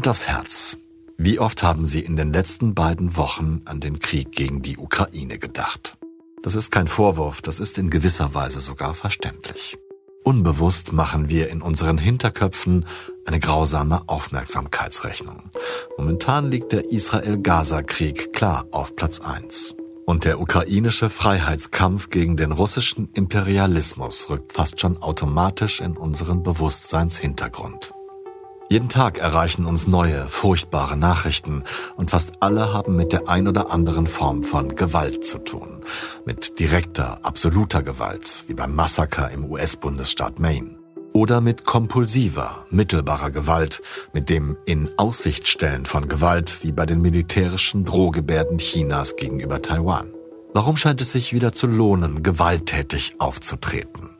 Hand aufs Herz. Wie oft haben Sie in den letzten beiden Wochen an den Krieg gegen die Ukraine gedacht? Das ist kein Vorwurf, das ist in gewisser Weise sogar verständlich. Unbewusst machen wir in unseren Hinterköpfen eine grausame Aufmerksamkeitsrechnung. Momentan liegt der Israel-Gaza-Krieg klar auf Platz eins. Und der ukrainische Freiheitskampf gegen den russischen Imperialismus rückt fast schon automatisch in unseren Bewusstseinshintergrund. Jeden Tag erreichen uns neue, furchtbare Nachrichten und fast alle haben mit der ein oder anderen Form von Gewalt zu tun. Mit direkter, absoluter Gewalt, wie beim Massaker im US-Bundesstaat Maine. Oder mit kompulsiver, mittelbarer Gewalt, mit dem in Aussicht stellen von Gewalt, wie bei den militärischen Drohgebärden Chinas gegenüber Taiwan. Warum scheint es sich wieder zu lohnen, gewalttätig aufzutreten?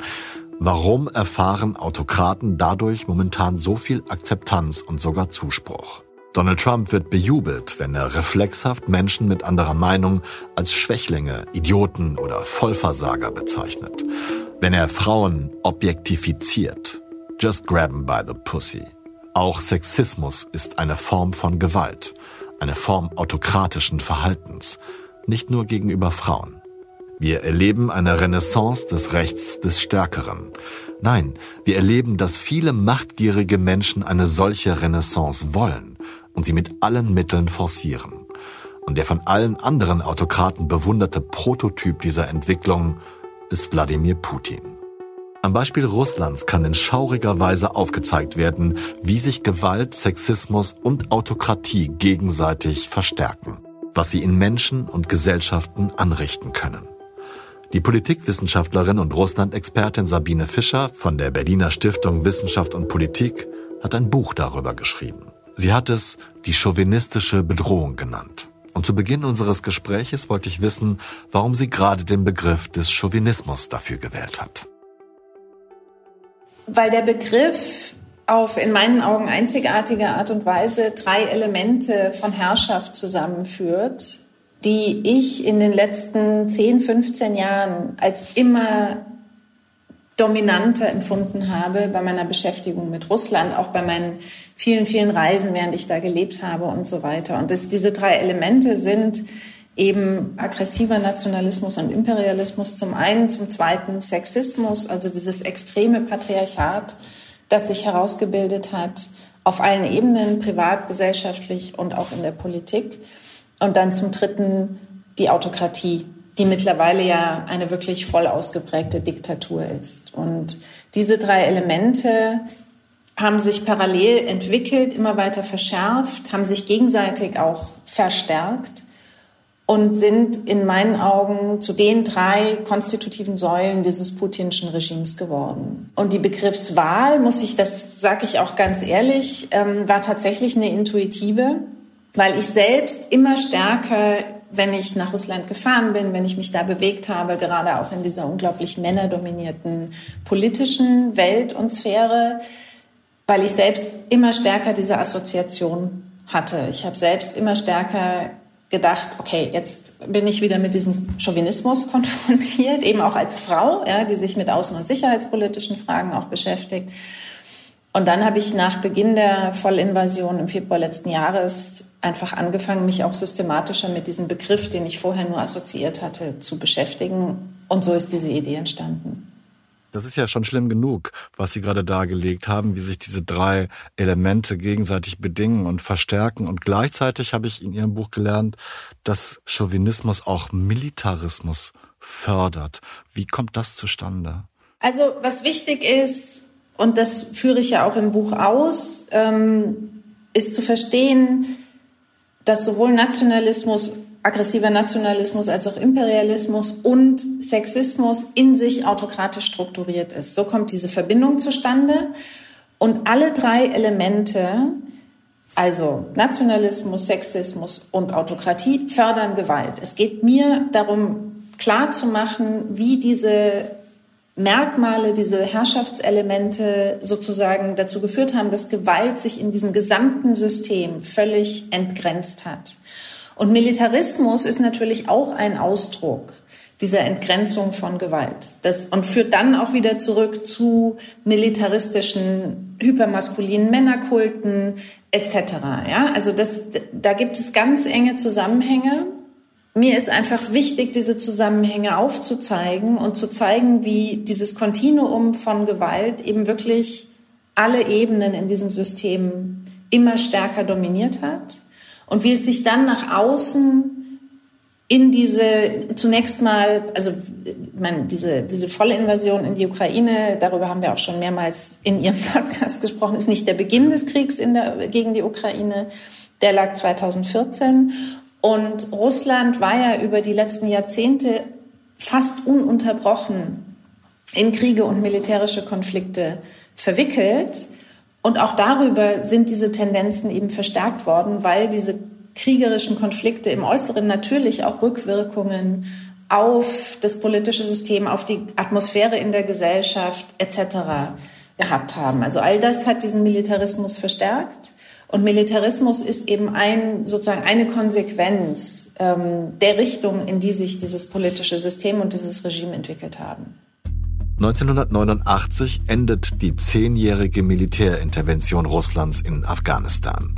Warum erfahren Autokraten dadurch momentan so viel Akzeptanz und sogar Zuspruch? Donald Trump wird bejubelt, wenn er reflexhaft Menschen mit anderer Meinung als Schwächlinge, Idioten oder Vollversager bezeichnet. Wenn er Frauen objektifiziert. Just grab 'em by the pussy. Auch Sexismus ist eine Form von Gewalt, eine Form autokratischen Verhaltens, nicht nur gegenüber Frauen. Wir erleben eine Renaissance des Rechts des Stärkeren. Nein, wir erleben, dass viele machtgierige Menschen eine solche Renaissance wollen und sie mit allen Mitteln forcieren. Und der von allen anderen Autokraten bewunderte Prototyp dieser Entwicklung ist Wladimir Putin. Am Beispiel Russlands kann in schauriger Weise aufgezeigt werden, wie sich Gewalt, Sexismus und Autokratie gegenseitig verstärken, was sie in Menschen und Gesellschaften anrichten können. Die Politikwissenschaftlerin und Russland-Expertin Sabine Fischer von der Berliner Stiftung Wissenschaft und Politik hat ein Buch darüber geschrieben. Sie hat es die chauvinistische Bedrohung genannt. Und zu Beginn unseres Gespräches wollte ich wissen, warum sie gerade den Begriff des Chauvinismus dafür gewählt hat. Weil der Begriff auf in meinen Augen einzigartige Art und Weise drei Elemente von Herrschaft zusammenführt, die ich in den letzten 10, 15 Jahren als immer dominanter empfunden habe bei meiner Beschäftigung mit Russland, auch bei meinen vielen, vielen Reisen, während ich da gelebt habe und so weiter. Und das, diese drei Elemente sind eben aggressiver Nationalismus und Imperialismus zum einen, zum zweiten Sexismus, also dieses extreme Patriarchat, das sich herausgebildet hat auf allen Ebenen, privat, gesellschaftlich und auch in der Politik. Und dann zum Dritten die Autokratie, die mittlerweile ja eine wirklich voll ausgeprägte Diktatur ist. Und diese drei Elemente haben sich parallel entwickelt, immer weiter verschärft, haben sich gegenseitig auch verstärkt und sind in meinen Augen zu den drei konstitutiven Säulen dieses putinschen Regimes geworden. Und die Begriffswahl, muss ich, das sage ich auch ganz ehrlich, ähm, war tatsächlich eine intuitive weil ich selbst immer stärker, wenn ich nach Russland gefahren bin, wenn ich mich da bewegt habe, gerade auch in dieser unglaublich männerdominierten politischen Welt und Sphäre, weil ich selbst immer stärker diese Assoziation hatte. Ich habe selbst immer stärker gedacht, okay, jetzt bin ich wieder mit diesem Chauvinismus konfrontiert, eben auch als Frau, ja, die sich mit außen- und sicherheitspolitischen Fragen auch beschäftigt. Und dann habe ich nach Beginn der Vollinvasion im Februar letzten Jahres einfach angefangen, mich auch systematischer mit diesem Begriff, den ich vorher nur assoziiert hatte, zu beschäftigen. Und so ist diese Idee entstanden. Das ist ja schon schlimm genug, was Sie gerade dargelegt haben, wie sich diese drei Elemente gegenseitig bedingen und verstärken. Und gleichzeitig habe ich in Ihrem Buch gelernt, dass Chauvinismus auch Militarismus fördert. Wie kommt das zustande? Also was wichtig ist, und das führe ich ja auch im Buch aus, ähm, ist zu verstehen, dass sowohl Nationalismus, aggressiver Nationalismus als auch Imperialismus und Sexismus in sich autokratisch strukturiert ist. So kommt diese Verbindung zustande. Und alle drei Elemente, also Nationalismus, Sexismus und Autokratie, fördern Gewalt. Es geht mir darum, klarzumachen, wie diese Merkmale, diese Herrschaftselemente sozusagen dazu geführt haben, dass Gewalt sich in diesem gesamten System völlig entgrenzt hat. Und Militarismus ist natürlich auch ein Ausdruck dieser Entgrenzung von Gewalt. Das, und führt dann auch wieder zurück zu militaristischen, hypermaskulinen Männerkulten etc. Ja, also das, da gibt es ganz enge Zusammenhänge. Mir ist einfach wichtig, diese Zusammenhänge aufzuzeigen und zu zeigen, wie dieses Kontinuum von Gewalt eben wirklich alle Ebenen in diesem System immer stärker dominiert hat und wie es sich dann nach außen in diese zunächst mal, also man, diese, diese volle Invasion in die Ukraine, darüber haben wir auch schon mehrmals in Ihrem Podcast gesprochen, ist nicht der Beginn des Kriegs in der, gegen die Ukraine. Der lag 2014. Und Russland war ja über die letzten Jahrzehnte fast ununterbrochen in Kriege und militärische Konflikte verwickelt. Und auch darüber sind diese Tendenzen eben verstärkt worden, weil diese kriegerischen Konflikte im Äußeren natürlich auch Rückwirkungen auf das politische System, auf die Atmosphäre in der Gesellschaft etc. gehabt haben. Also all das hat diesen Militarismus verstärkt. Und Militarismus ist eben ein, sozusagen eine Konsequenz ähm, der Richtung, in die sich dieses politische System und dieses Regime entwickelt haben. 1989 endet die zehnjährige Militärintervention Russlands in Afghanistan.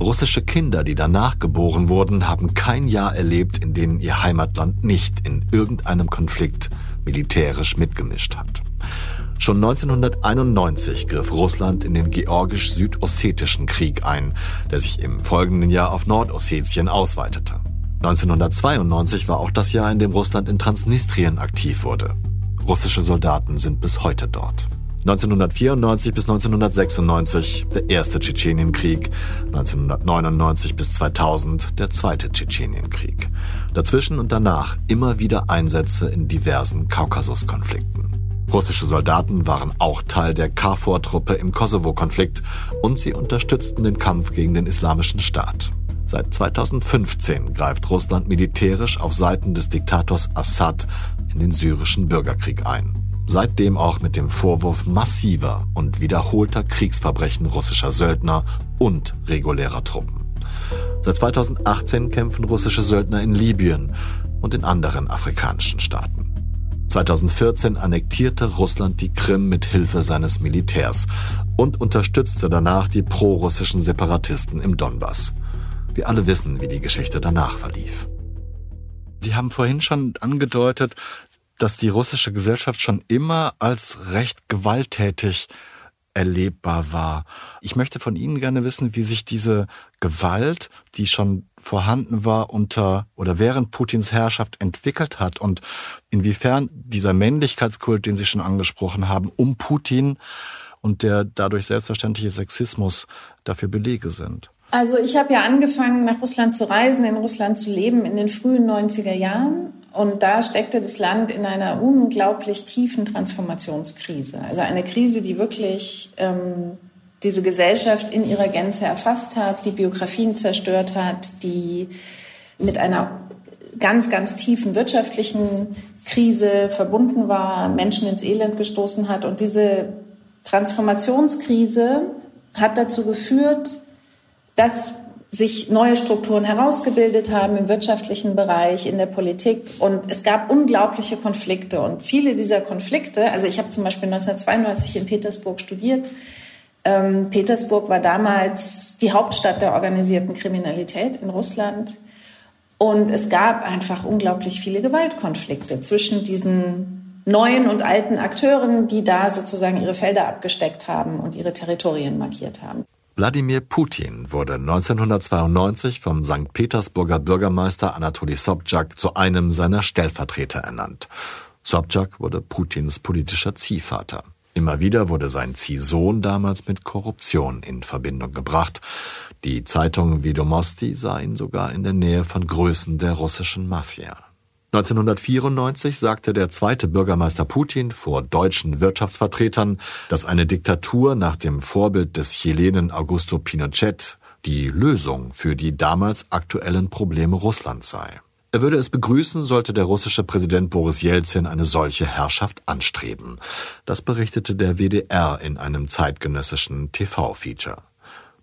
Russische Kinder, die danach geboren wurden, haben kein Jahr erlebt, in dem ihr Heimatland nicht in irgendeinem Konflikt militärisch mitgemischt hat. Schon 1991 griff Russland in den georgisch-südossetischen Krieg ein, der sich im folgenden Jahr auf Nordossetien ausweitete. 1992 war auch das Jahr, in dem Russland in Transnistrien aktiv wurde. Russische Soldaten sind bis heute dort. 1994 bis 1996 der erste Tschetschenienkrieg, 1999 bis 2000 der zweite Tschetschenienkrieg. Dazwischen und danach immer wieder Einsätze in diversen Kaukasuskonflikten. Russische Soldaten waren auch Teil der KFOR-Truppe im Kosovo-Konflikt und sie unterstützten den Kampf gegen den Islamischen Staat. Seit 2015 greift Russland militärisch auf Seiten des Diktators Assad in den syrischen Bürgerkrieg ein. Seitdem auch mit dem Vorwurf massiver und wiederholter Kriegsverbrechen russischer Söldner und regulärer Truppen. Seit 2018 kämpfen russische Söldner in Libyen und in anderen afrikanischen Staaten. 2014 annektierte Russland die Krim mit Hilfe seines Militärs und unterstützte danach die prorussischen Separatisten im Donbass. Wir alle wissen, wie die Geschichte danach verlief. Sie haben vorhin schon angedeutet, dass die russische Gesellschaft schon immer als recht gewalttätig erlebbar war. Ich möchte von Ihnen gerne wissen, wie sich diese Gewalt, die schon vorhanden war unter oder während Putins Herrschaft entwickelt hat und inwiefern dieser Männlichkeitskult, den Sie schon angesprochen haben, um Putin und der dadurch selbstverständliche Sexismus dafür Belege sind. Also ich habe ja angefangen, nach Russland zu reisen, in Russland zu leben in den frühen 90er Jahren. Und da steckte das Land in einer unglaublich tiefen Transformationskrise. Also eine Krise, die wirklich ähm, diese Gesellschaft in ihrer Gänze erfasst hat, die Biografien zerstört hat, die mit einer ganz, ganz tiefen wirtschaftlichen Krise verbunden war, Menschen ins Elend gestoßen hat. Und diese Transformationskrise hat dazu geführt, dass sich neue Strukturen herausgebildet haben im wirtschaftlichen Bereich, in der Politik. Und es gab unglaubliche Konflikte. Und viele dieser Konflikte, also ich habe zum Beispiel 1992 in Petersburg studiert. Ähm, Petersburg war damals die Hauptstadt der organisierten Kriminalität in Russland. Und es gab einfach unglaublich viele Gewaltkonflikte zwischen diesen neuen und alten Akteuren, die da sozusagen ihre Felder abgesteckt haben und ihre Territorien markiert haben. Wladimir Putin wurde 1992 vom St. Petersburger Bürgermeister Anatoly Sobchak zu einem seiner Stellvertreter ernannt. Sobchak wurde Putins politischer Ziehvater. Immer wieder wurde sein Ziehsohn damals mit Korruption in Verbindung gebracht. Die Zeitung Vidomosti sah ihn sogar in der Nähe von Größen der russischen Mafia. 1994 sagte der zweite Bürgermeister Putin vor deutschen Wirtschaftsvertretern, dass eine Diktatur nach dem Vorbild des Chilenen Augusto Pinochet die Lösung für die damals aktuellen Probleme Russlands sei. Er würde es begrüßen, sollte der russische Präsident Boris Jelzin eine solche Herrschaft anstreben. Das berichtete der WDR in einem zeitgenössischen TV-Feature.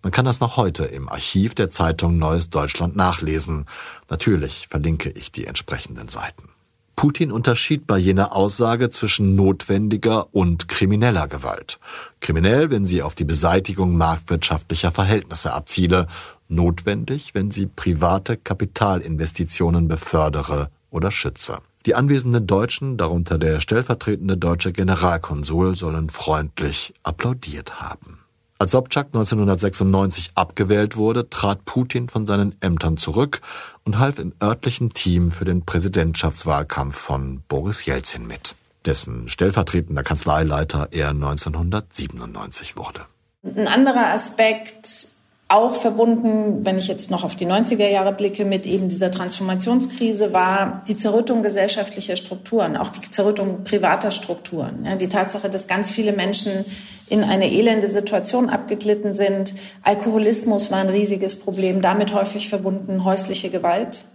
Man kann das noch heute im Archiv der Zeitung Neues Deutschland nachlesen. Natürlich verlinke ich die entsprechenden Seiten. Putin unterschied bei jener Aussage zwischen notwendiger und krimineller Gewalt. Kriminell, wenn sie auf die Beseitigung marktwirtschaftlicher Verhältnisse abziele, notwendig, wenn sie private Kapitalinvestitionen befördere oder schütze. Die anwesenden Deutschen, darunter der stellvertretende deutsche Generalkonsul, sollen freundlich applaudiert haben. Als Sobchak 1996 abgewählt wurde, trat Putin von seinen Ämtern zurück und half im örtlichen Team für den Präsidentschaftswahlkampf von Boris Jelzin mit, dessen stellvertretender Kanzleileiter er 1997 wurde. Ein anderer Aspekt auch verbunden, wenn ich jetzt noch auf die 90er Jahre blicke, mit eben dieser Transformationskrise war die Zerrüttung gesellschaftlicher Strukturen, auch die Zerrüttung privater Strukturen. Ja, die Tatsache, dass ganz viele Menschen in eine elende Situation abgeglitten sind. Alkoholismus war ein riesiges Problem, damit häufig verbunden häusliche Gewalt.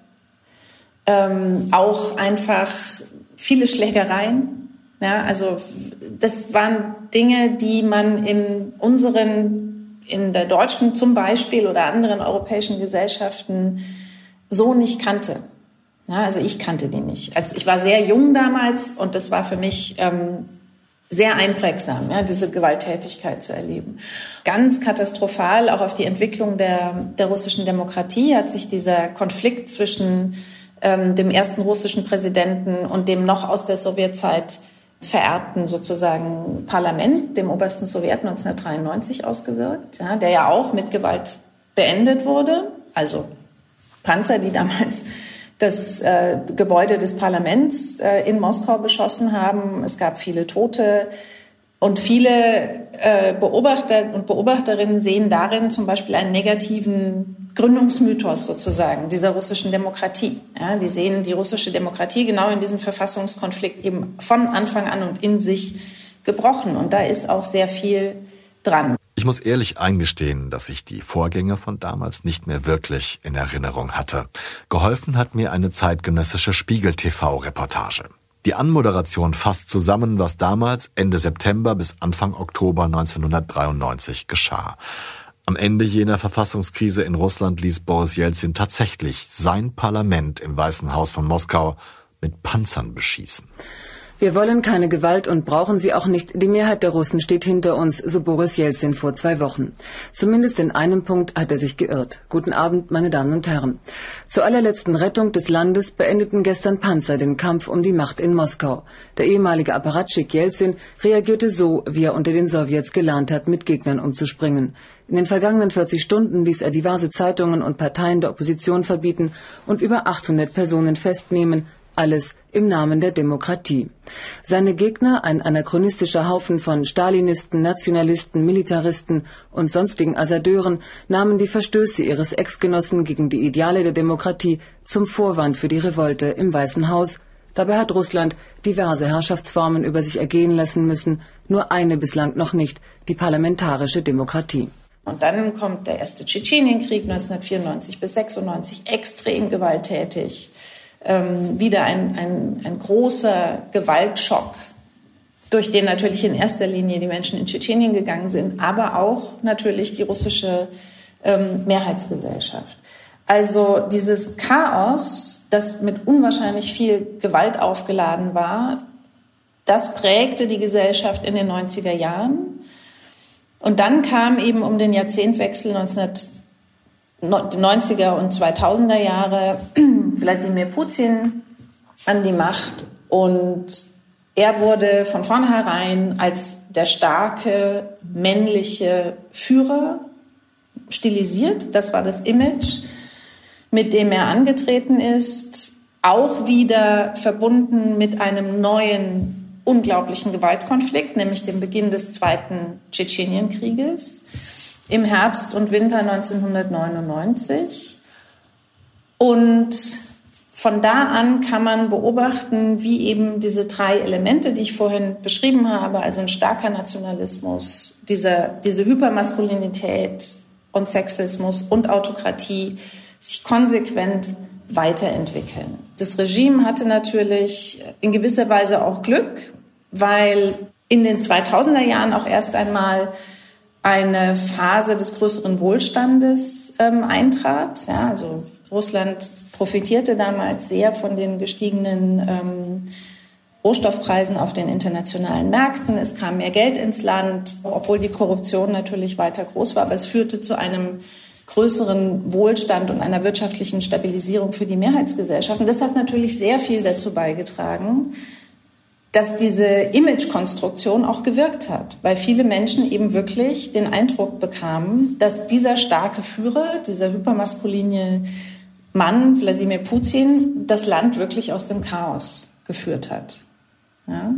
Ähm, auch einfach viele Schlägereien. Ja, also das waren Dinge, die man in unseren in der deutschen zum Beispiel oder anderen europäischen Gesellschaften so nicht kannte. Ja, also ich kannte die nicht. Also ich war sehr jung damals und das war für mich ähm, sehr einprägsam, ja, diese Gewalttätigkeit zu erleben. Ganz katastrophal auch auf die Entwicklung der, der russischen Demokratie hat sich dieser Konflikt zwischen ähm, dem ersten russischen Präsidenten und dem noch aus der Sowjetzeit vererbten sozusagen Parlament, dem obersten Sowjet 1993 ausgewirkt, ja, der ja auch mit Gewalt beendet wurde. Also Panzer, die damals das äh, Gebäude des Parlaments äh, in Moskau beschossen haben. Es gab viele Tote. Und viele äh, Beobachter und Beobachterinnen sehen darin zum Beispiel einen negativen Gründungsmythos sozusagen dieser russischen Demokratie. Ja, die sehen die russische Demokratie genau in diesem Verfassungskonflikt eben von Anfang an und in sich gebrochen. Und da ist auch sehr viel dran. Ich muss ehrlich eingestehen, dass ich die Vorgänge von damals nicht mehr wirklich in Erinnerung hatte. Geholfen hat mir eine zeitgenössische Spiegel-TV-Reportage. Die Anmoderation fasst zusammen, was damals Ende September bis Anfang Oktober 1993 geschah. Am Ende jener Verfassungskrise in Russland ließ Boris Jelzin tatsächlich sein Parlament im Weißen Haus von Moskau mit Panzern beschießen. Wir wollen keine Gewalt und brauchen sie auch nicht. Die Mehrheit der Russen steht hinter uns, so Boris Jelzin vor zwei Wochen. Zumindest in einem Punkt hat er sich geirrt. Guten Abend, meine Damen und Herren. Zur allerletzten Rettung des Landes beendeten gestern Panzer den Kampf um die Macht in Moskau. Der ehemalige Apparatschik Jelzin reagierte so, wie er unter den Sowjets gelernt hat, mit Gegnern umzuspringen. In den vergangenen 40 Stunden ließ er diverse Zeitungen und Parteien der Opposition verbieten und über 800 Personen festnehmen, alles im Namen der Demokratie. Seine Gegner, ein anachronistischer Haufen von Stalinisten, Nationalisten, Militaristen und sonstigen Assadeuren, nahmen die Verstöße ihres Ex-Genossen gegen die Ideale der Demokratie zum Vorwand für die Revolte im Weißen Haus. Dabei hat Russland diverse Herrschaftsformen über sich ergehen lassen müssen, nur eine bislang noch nicht, die parlamentarische Demokratie. Und dann kommt der erste Tschetschenienkrieg 1994 bis 96, extrem gewalttätig ähm, wieder ein, ein, ein großer Gewaltschock, durch den natürlich in erster Linie die Menschen in Tschetschenien gegangen sind, aber auch natürlich die russische ähm, Mehrheitsgesellschaft. Also dieses Chaos, das mit unwahrscheinlich viel Gewalt aufgeladen war, das prägte die Gesellschaft in den 90er Jahren. Und dann kam eben um den Jahrzehntwechsel 19 90er und 2000er Jahre Wladimir Putin an die Macht und er wurde von vornherein als der starke männliche Führer stilisiert. Das war das Image, mit dem er angetreten ist. Auch wieder verbunden mit einem neuen unglaublichen Gewaltkonflikt, nämlich dem Beginn des Zweiten Tschetschenienkrieges im Herbst und Winter 1999. Und von da an kann man beobachten, wie eben diese drei Elemente, die ich vorhin beschrieben habe, also ein starker Nationalismus, diese, diese Hypermaskulinität und Sexismus und Autokratie, sich konsequent weiterentwickeln. Das Regime hatte natürlich in gewisser Weise auch Glück, weil in den 2000er Jahren auch erst einmal eine Phase des größeren Wohlstandes ähm, eintrat. Ja, also Russland profitierte damals sehr von den gestiegenen ähm, Rohstoffpreisen auf den internationalen Märkten. Es kam mehr Geld ins Land, obwohl die Korruption natürlich weiter groß war. Aber es führte zu einem größeren Wohlstand und einer wirtschaftlichen Stabilisierung für die Mehrheitsgesellschaft. Und das hat natürlich sehr viel dazu beigetragen, dass diese Imagekonstruktion auch gewirkt hat, weil viele Menschen eben wirklich den Eindruck bekamen, dass dieser starke Führer, dieser hypermaskuline Mann, Wladimir Putin, das Land wirklich aus dem Chaos geführt hat. Ja?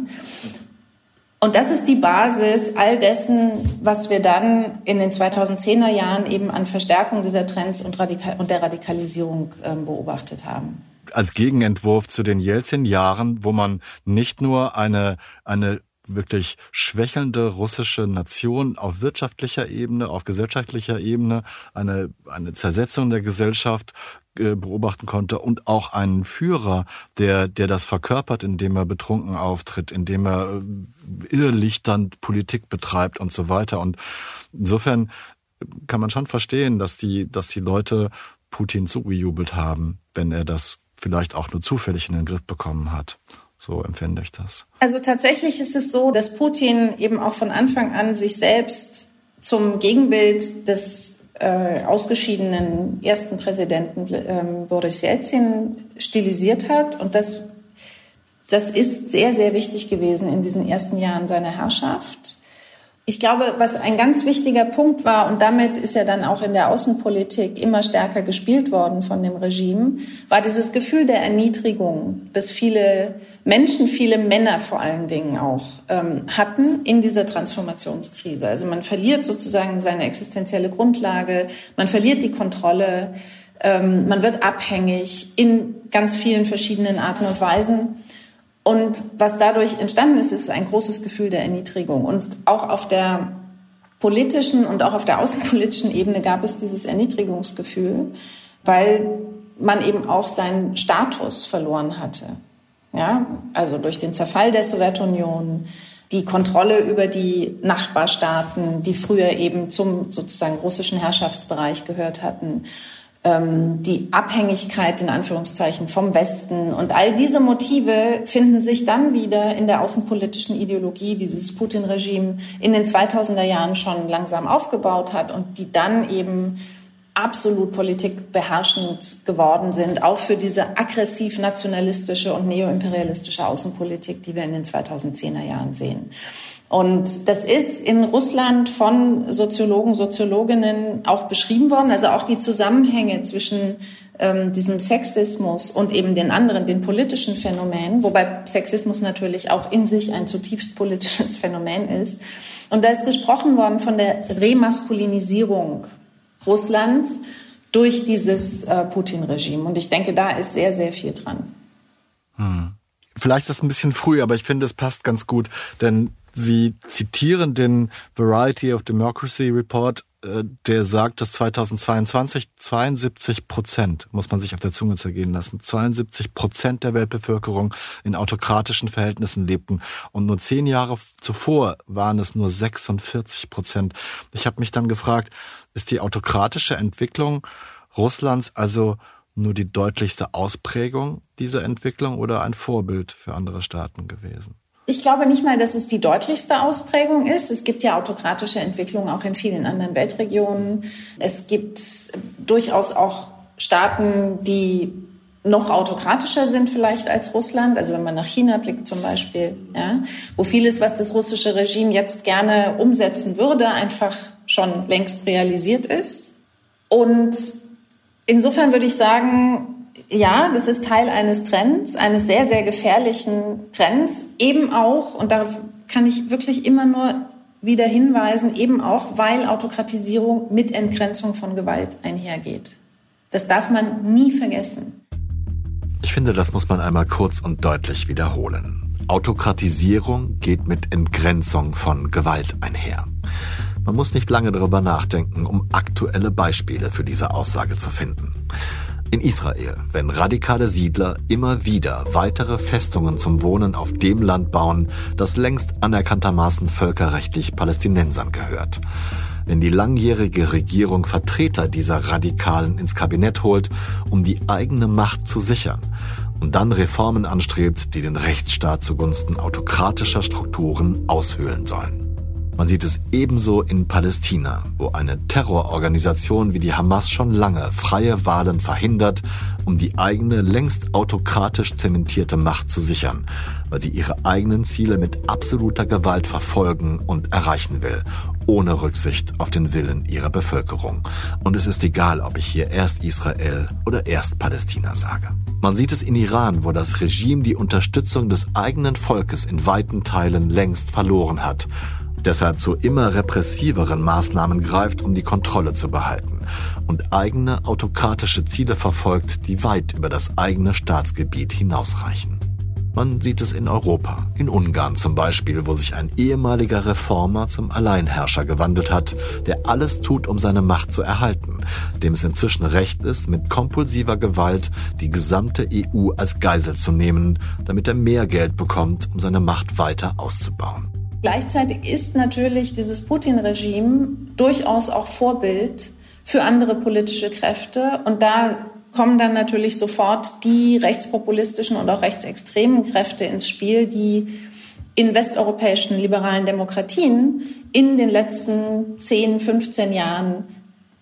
Und das ist die Basis all dessen, was wir dann in den 2010er Jahren eben an Verstärkung dieser Trends und, Radikal und der Radikalisierung äh, beobachtet haben als Gegenentwurf zu den Jelzin-Jahren, wo man nicht nur eine, eine wirklich schwächelnde russische Nation auf wirtschaftlicher Ebene, auf gesellschaftlicher Ebene, eine, eine Zersetzung der Gesellschaft äh, beobachten konnte und auch einen Führer, der, der das verkörpert, indem er betrunken auftritt, indem er äh, irrlichternd Politik betreibt und so weiter. Und insofern kann man schon verstehen, dass die, dass die Leute Putin zugejubelt haben, wenn er das vielleicht auch nur zufällig in den Griff bekommen hat. So empfinde ich das. Also tatsächlich ist es so, dass Putin eben auch von Anfang an sich selbst zum Gegenbild des äh, ausgeschiedenen ersten Präsidenten ähm, Boris Jelzin stilisiert hat. Und das, das ist sehr, sehr wichtig gewesen in diesen ersten Jahren seiner Herrschaft. Ich glaube, was ein ganz wichtiger Punkt war, und damit ist ja dann auch in der Außenpolitik immer stärker gespielt worden von dem Regime, war dieses Gefühl der Erniedrigung, das viele Menschen, viele Männer vor allen Dingen auch ähm, hatten in dieser Transformationskrise. Also man verliert sozusagen seine existenzielle Grundlage, man verliert die Kontrolle, ähm, man wird abhängig in ganz vielen verschiedenen Arten und Weisen. Und was dadurch entstanden ist, ist ein großes Gefühl der Erniedrigung. Und auch auf der politischen und auch auf der außenpolitischen Ebene gab es dieses Erniedrigungsgefühl, weil man eben auch seinen Status verloren hatte. Ja, also durch den Zerfall der Sowjetunion, die Kontrolle über die Nachbarstaaten, die früher eben zum sozusagen russischen Herrschaftsbereich gehört hatten die Abhängigkeit in Anführungszeichen vom Westen und all diese Motive finden sich dann wieder in der außenpolitischen Ideologie, die dieses Putin-Regime in den 2000er Jahren schon langsam aufgebaut hat und die dann eben absolut politikbeherrschend geworden sind, auch für diese aggressiv nationalistische und neoimperialistische Außenpolitik, die wir in den 2010er Jahren sehen. Und das ist in Russland von Soziologen, Soziologinnen auch beschrieben worden. Also auch die Zusammenhänge zwischen ähm, diesem Sexismus und eben den anderen, den politischen Phänomenen, wobei Sexismus natürlich auch in sich ein zutiefst politisches Phänomen ist. Und da ist gesprochen worden von der Remaskulinisierung Russlands durch dieses äh, Putin-Regime. Und ich denke, da ist sehr, sehr viel dran. Hm. Vielleicht ist das ein bisschen früh, aber ich finde, es passt ganz gut, denn Sie zitieren den Variety of Democracy Report, äh, der sagt, dass 2022 72 Prozent, muss man sich auf der Zunge zergehen lassen, 72 Prozent der Weltbevölkerung in autokratischen Verhältnissen lebten. Und nur zehn Jahre zuvor waren es nur 46 Prozent. Ich habe mich dann gefragt, ist die autokratische Entwicklung Russlands also nur die deutlichste Ausprägung dieser Entwicklung oder ein Vorbild für andere Staaten gewesen? Ich glaube nicht mal, dass es die deutlichste Ausprägung ist. Es gibt ja autokratische Entwicklungen auch in vielen anderen Weltregionen. Es gibt durchaus auch Staaten, die noch autokratischer sind vielleicht als Russland. Also wenn man nach China blickt zum Beispiel, ja, wo vieles, was das russische Regime jetzt gerne umsetzen würde, einfach schon längst realisiert ist. Und insofern würde ich sagen, ja, das ist Teil eines Trends, eines sehr, sehr gefährlichen Trends, eben auch, und darauf kann ich wirklich immer nur wieder hinweisen, eben auch, weil Autokratisierung mit Entgrenzung von Gewalt einhergeht. Das darf man nie vergessen. Ich finde, das muss man einmal kurz und deutlich wiederholen. Autokratisierung geht mit Entgrenzung von Gewalt einher. Man muss nicht lange darüber nachdenken, um aktuelle Beispiele für diese Aussage zu finden. In Israel, wenn radikale Siedler immer wieder weitere Festungen zum Wohnen auf dem Land bauen, das längst anerkanntermaßen völkerrechtlich Palästinensern gehört. wenn die langjährige Regierung Vertreter dieser Radikalen ins Kabinett holt, um die eigene Macht zu sichern und dann Reformen anstrebt, die den Rechtsstaat zugunsten autokratischer Strukturen aushöhlen sollen. Man sieht es ebenso in Palästina, wo eine Terrororganisation wie die Hamas schon lange freie Wahlen verhindert, um die eigene längst autokratisch zementierte Macht zu sichern, weil sie ihre eigenen Ziele mit absoluter Gewalt verfolgen und erreichen will, ohne Rücksicht auf den Willen ihrer Bevölkerung. Und es ist egal, ob ich hier erst Israel oder erst Palästina sage. Man sieht es in Iran, wo das Regime die Unterstützung des eigenen Volkes in weiten Teilen längst verloren hat deshalb zu immer repressiveren Maßnahmen greift, um die Kontrolle zu behalten und eigene autokratische Ziele verfolgt, die weit über das eigene Staatsgebiet hinausreichen. Man sieht es in Europa, in Ungarn zum Beispiel, wo sich ein ehemaliger Reformer zum Alleinherrscher gewandelt hat, der alles tut, um seine Macht zu erhalten, dem es inzwischen recht ist, mit kompulsiver Gewalt die gesamte EU als Geisel zu nehmen, damit er mehr Geld bekommt, um seine Macht weiter auszubauen. Gleichzeitig ist natürlich dieses Putin-Regime durchaus auch Vorbild für andere politische Kräfte. Und da kommen dann natürlich sofort die rechtspopulistischen und auch rechtsextremen Kräfte ins Spiel, die in westeuropäischen liberalen Demokratien in den letzten 10, 15 Jahren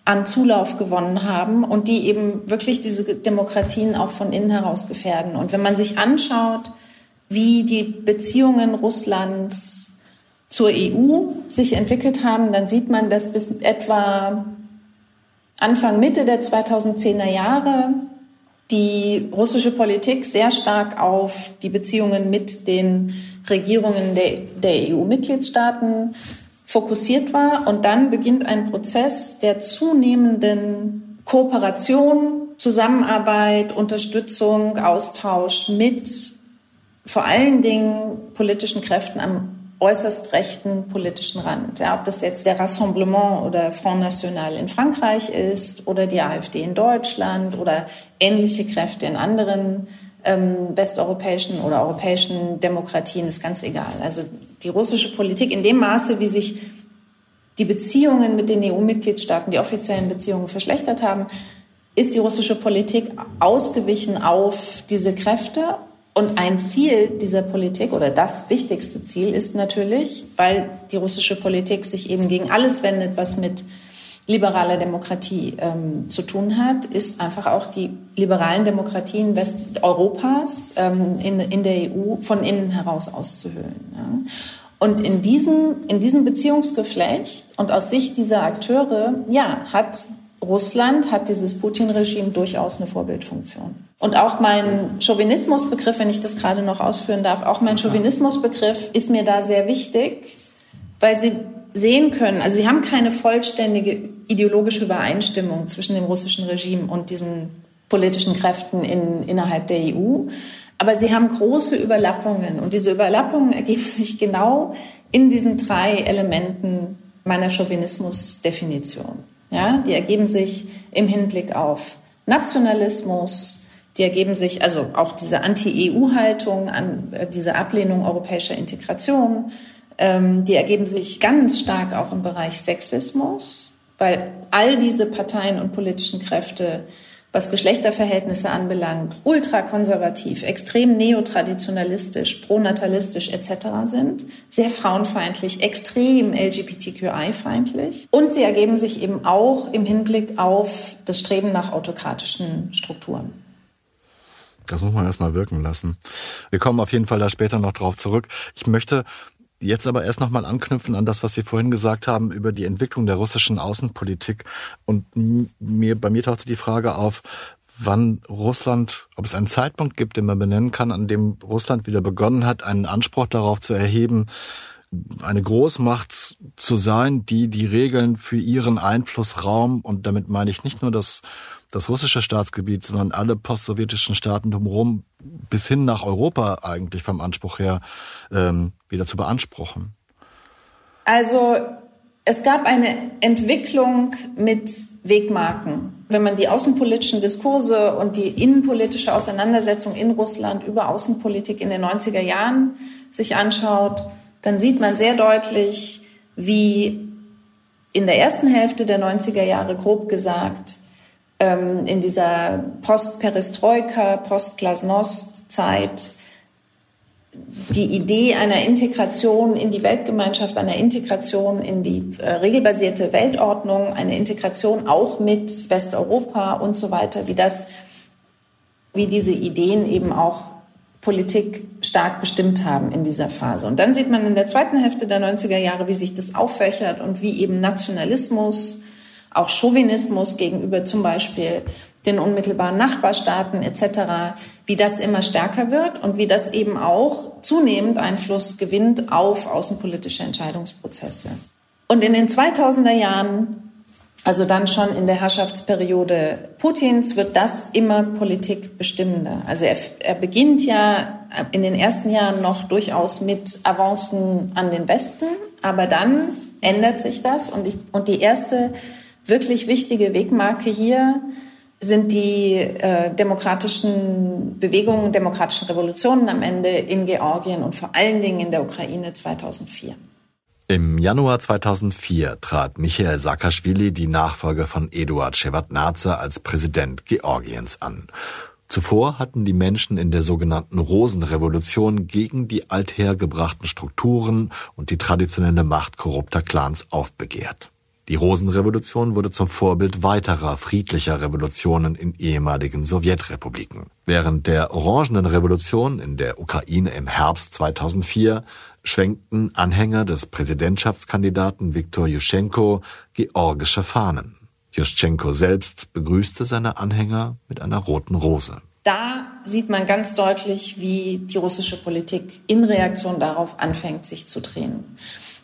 an Zulauf gewonnen haben und die eben wirklich diese Demokratien auch von innen heraus gefährden. Und wenn man sich anschaut, wie die Beziehungen Russlands zur EU sich entwickelt haben, dann sieht man, dass bis etwa Anfang, Mitte der 2010er Jahre die russische Politik sehr stark auf die Beziehungen mit den Regierungen der, der EU-Mitgliedstaaten fokussiert war. Und dann beginnt ein Prozess der zunehmenden Kooperation, Zusammenarbeit, Unterstützung, Austausch mit vor allen Dingen politischen Kräften am äußerst rechten politischen Rand. Ja, ob das jetzt der Rassemblement oder Front National in Frankreich ist oder die AfD in Deutschland oder ähnliche Kräfte in anderen ähm, westeuropäischen oder europäischen Demokratien, ist ganz egal. Also die russische Politik in dem Maße, wie sich die Beziehungen mit den EU-Mitgliedstaaten, die offiziellen Beziehungen verschlechtert haben, ist die russische Politik ausgewichen auf diese Kräfte und ein Ziel dieser Politik oder das wichtigste Ziel ist natürlich, weil die russische Politik sich eben gegen alles wendet, was mit liberaler Demokratie ähm, zu tun hat, ist einfach auch die liberalen Demokratien Westeuropas ähm, in, in der EU von innen heraus auszuhöhlen. Ja. Und in diesem, in diesem Beziehungsgeflecht und aus Sicht dieser Akteure, ja, hat Russland hat dieses Putin-Regime durchaus eine Vorbildfunktion. Und auch mein Chauvinismusbegriff, wenn ich das gerade noch ausführen darf, auch mein Chauvinismusbegriff ist mir da sehr wichtig, weil sie sehen können, also sie haben keine vollständige ideologische Übereinstimmung zwischen dem russischen Regime und diesen politischen Kräften in, innerhalb der EU. Aber sie haben große Überlappungen und diese Überlappungen ergeben sich genau in diesen drei Elementen meiner Chauvinismusdefinition. Ja, die ergeben sich im Hinblick auf Nationalismus, die ergeben sich, also auch diese Anti-EU-Haltung, an, äh, diese Ablehnung europäischer Integration, ähm, die ergeben sich ganz stark auch im Bereich Sexismus, weil all diese Parteien und politischen Kräfte was Geschlechterverhältnisse anbelangt, ultrakonservativ, extrem neotraditionalistisch, pronatalistisch etc. sind, sehr frauenfeindlich, extrem LGBTQI-feindlich. Und sie ergeben sich eben auch im Hinblick auf das Streben nach autokratischen Strukturen. Das muss man erstmal wirken lassen. Wir kommen auf jeden Fall da später noch drauf zurück. Ich möchte Jetzt aber erst nochmal anknüpfen an das, was Sie vorhin gesagt haben über die Entwicklung der russischen Außenpolitik. Und mir, bei mir tauchte die Frage auf, wann Russland, ob es einen Zeitpunkt gibt, den man benennen kann, an dem Russland wieder begonnen hat, einen Anspruch darauf zu erheben, eine Großmacht zu sein, die die Regeln für ihren Einflussraum, und damit meine ich nicht nur das das russische Staatsgebiet, sondern alle postsowjetischen Staaten drumherum bis hin nach Europa eigentlich vom Anspruch her ähm, wieder zu beanspruchen? Also es gab eine Entwicklung mit Wegmarken. Wenn man die außenpolitischen Diskurse und die innenpolitische Auseinandersetzung in Russland über Außenpolitik in den 90er Jahren sich anschaut, dann sieht man sehr deutlich, wie in der ersten Hälfte der 90er Jahre grob gesagt ähm, in dieser Post-Perestroika, Post-Glasnost-Zeit die Idee einer Integration in die Weltgemeinschaft, einer Integration in die äh, regelbasierte Weltordnung, eine Integration auch mit Westeuropa und so weiter, wie das, wie diese Ideen eben auch Politik stark bestimmt haben in dieser Phase. Und dann sieht man in der zweiten Hälfte der 90er Jahre, wie sich das auffächert und wie eben Nationalismus, auch Chauvinismus gegenüber zum Beispiel den unmittelbaren Nachbarstaaten etc., wie das immer stärker wird und wie das eben auch zunehmend Einfluss gewinnt auf außenpolitische Entscheidungsprozesse. Und in den 2000er Jahren, also dann schon in der Herrschaftsperiode Putins, wird das immer Politik bestimmender. Also er, er beginnt ja in den ersten Jahren noch durchaus mit Avancen an den Westen, aber dann ändert sich das und, ich, und die erste wirklich wichtige Wegmarke hier sind die äh, demokratischen Bewegungen, demokratischen Revolutionen am Ende in Georgien und vor allen Dingen in der Ukraine 2004. Im Januar 2004 trat Michael Saakashvili die Nachfolge von Eduard Shevardnadze als Präsident Georgiens an. Zuvor hatten die Menschen in der sogenannten Rosenrevolution gegen die althergebrachten Strukturen und die traditionelle Macht korrupter Clans aufbegehrt. Die Rosenrevolution wurde zum Vorbild weiterer friedlicher Revolutionen in ehemaligen Sowjetrepubliken. Während der Orangenen Revolution in der Ukraine im Herbst 2004 schwenkten Anhänger des Präsidentschaftskandidaten Viktor Juschenko georgische Fahnen. Juschenko selbst begrüßte seine Anhänger mit einer roten Rose. Da sieht man ganz deutlich, wie die russische Politik in Reaktion darauf anfängt, sich zu drehen.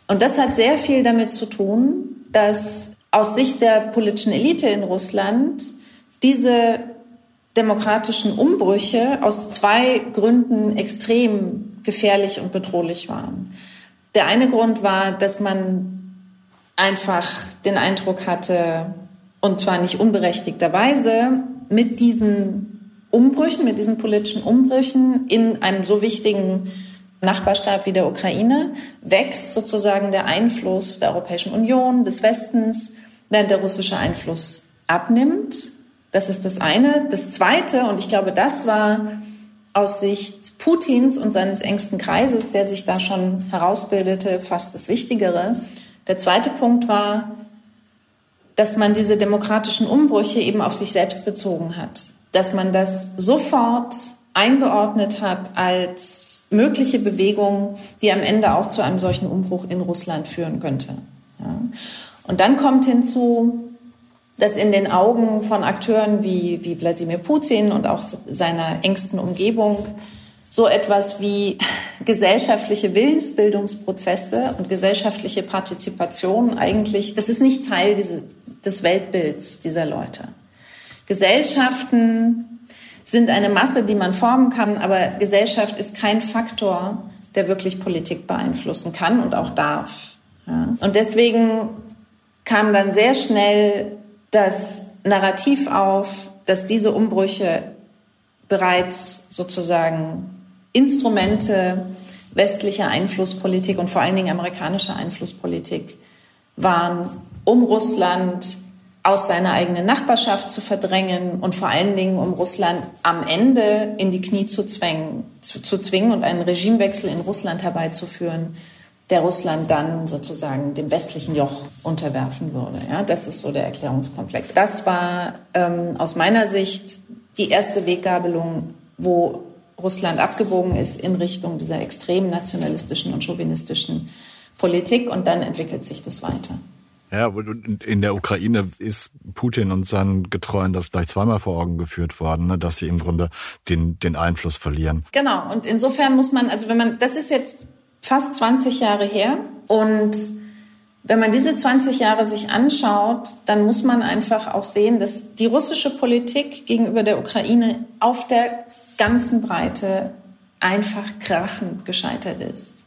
Und das hat sehr viel damit zu tun, dass aus Sicht der politischen Elite in Russland diese demokratischen Umbrüche aus zwei Gründen extrem gefährlich und bedrohlich waren. Der eine Grund war, dass man einfach den Eindruck hatte, und zwar nicht unberechtigterweise, mit diesen Umbrüchen, mit diesen politischen Umbrüchen in einem so wichtigen Nachbarstaat wie der Ukraine wächst sozusagen der Einfluss der Europäischen Union, des Westens, während der russische Einfluss abnimmt. Das ist das eine. Das zweite, und ich glaube, das war aus Sicht Putins und seines engsten Kreises, der sich da schon herausbildete, fast das Wichtigere. Der zweite Punkt war, dass man diese demokratischen Umbrüche eben auf sich selbst bezogen hat. Dass man das sofort eingeordnet hat als mögliche Bewegung, die am Ende auch zu einem solchen Umbruch in Russland führen könnte. Ja. Und dann kommt hinzu, dass in den Augen von Akteuren wie, wie Wladimir Putin und auch seiner engsten Umgebung so etwas wie gesellschaftliche Willensbildungsprozesse und gesellschaftliche Partizipation eigentlich, das ist nicht Teil diese, des Weltbilds dieser Leute. Gesellschaften sind eine Masse, die man formen kann, aber Gesellschaft ist kein Faktor, der wirklich Politik beeinflussen kann und auch darf. Ja. Und deswegen kam dann sehr schnell das Narrativ auf, dass diese Umbrüche bereits sozusagen Instrumente westlicher Einflusspolitik und vor allen Dingen amerikanischer Einflusspolitik waren, um Russland aus seiner eigenen Nachbarschaft zu verdrängen und vor allen Dingen, um Russland am Ende in die Knie zu zwingen, zu, zu zwingen und einen Regimewechsel in Russland herbeizuführen, der Russland dann sozusagen dem westlichen Joch unterwerfen würde. Ja, das ist so der Erklärungskomplex. Das war ähm, aus meiner Sicht die erste Weggabelung, wo Russland abgebogen ist in Richtung dieser extrem nationalistischen und chauvinistischen Politik und dann entwickelt sich das weiter. Ja, und in der Ukraine ist Putin und seinen Getreuen das gleich zweimal vor Augen geführt worden, ne, dass sie im Grunde den, den Einfluss verlieren. Genau. Und insofern muss man, also wenn man, das ist jetzt fast 20 Jahre her und wenn man diese 20 Jahre sich anschaut, dann muss man einfach auch sehen, dass die russische Politik gegenüber der Ukraine auf der ganzen Breite einfach krachend gescheitert ist.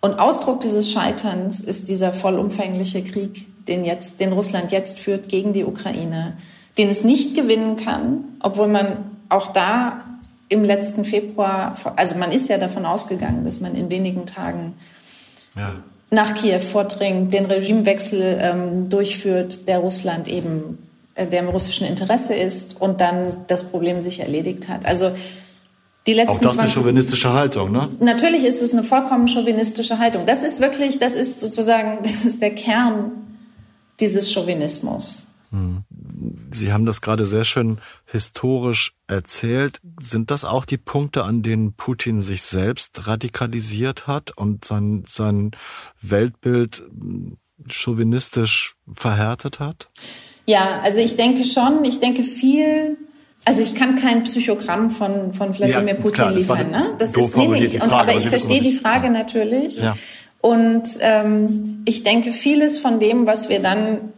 Und Ausdruck dieses Scheiterns ist dieser vollumfängliche Krieg, den jetzt, den Russland jetzt führt gegen die Ukraine, den es nicht gewinnen kann, obwohl man auch da im letzten Februar, also man ist ja davon ausgegangen, dass man in wenigen Tagen ja. nach Kiew vordringt, den Regimewechsel ähm, durchführt, der Russland eben, äh, der im russischen Interesse ist und dann das Problem sich erledigt hat. Also die letzten Auch das 20, eine chauvinistische Haltung, ne? Natürlich ist es eine vollkommen chauvinistische Haltung. Das ist wirklich, das ist sozusagen, das ist der Kern dieses Chauvinismus. Hm. Sie haben das gerade sehr schön historisch erzählt. Sind das auch die Punkte, an denen Putin sich selbst radikalisiert hat und sein, sein Weltbild chauvinistisch verhärtet hat? Ja, also ich denke schon. Ich denke viel also ich kann kein Psychogramm von, von Wladimir ja, Putin klar, liefern. Ne? Das ist nee, nee, ich, Frage, aber ich verstehe die Frage natürlich. Ja. Und ähm, ich denke, vieles von dem, was wir dann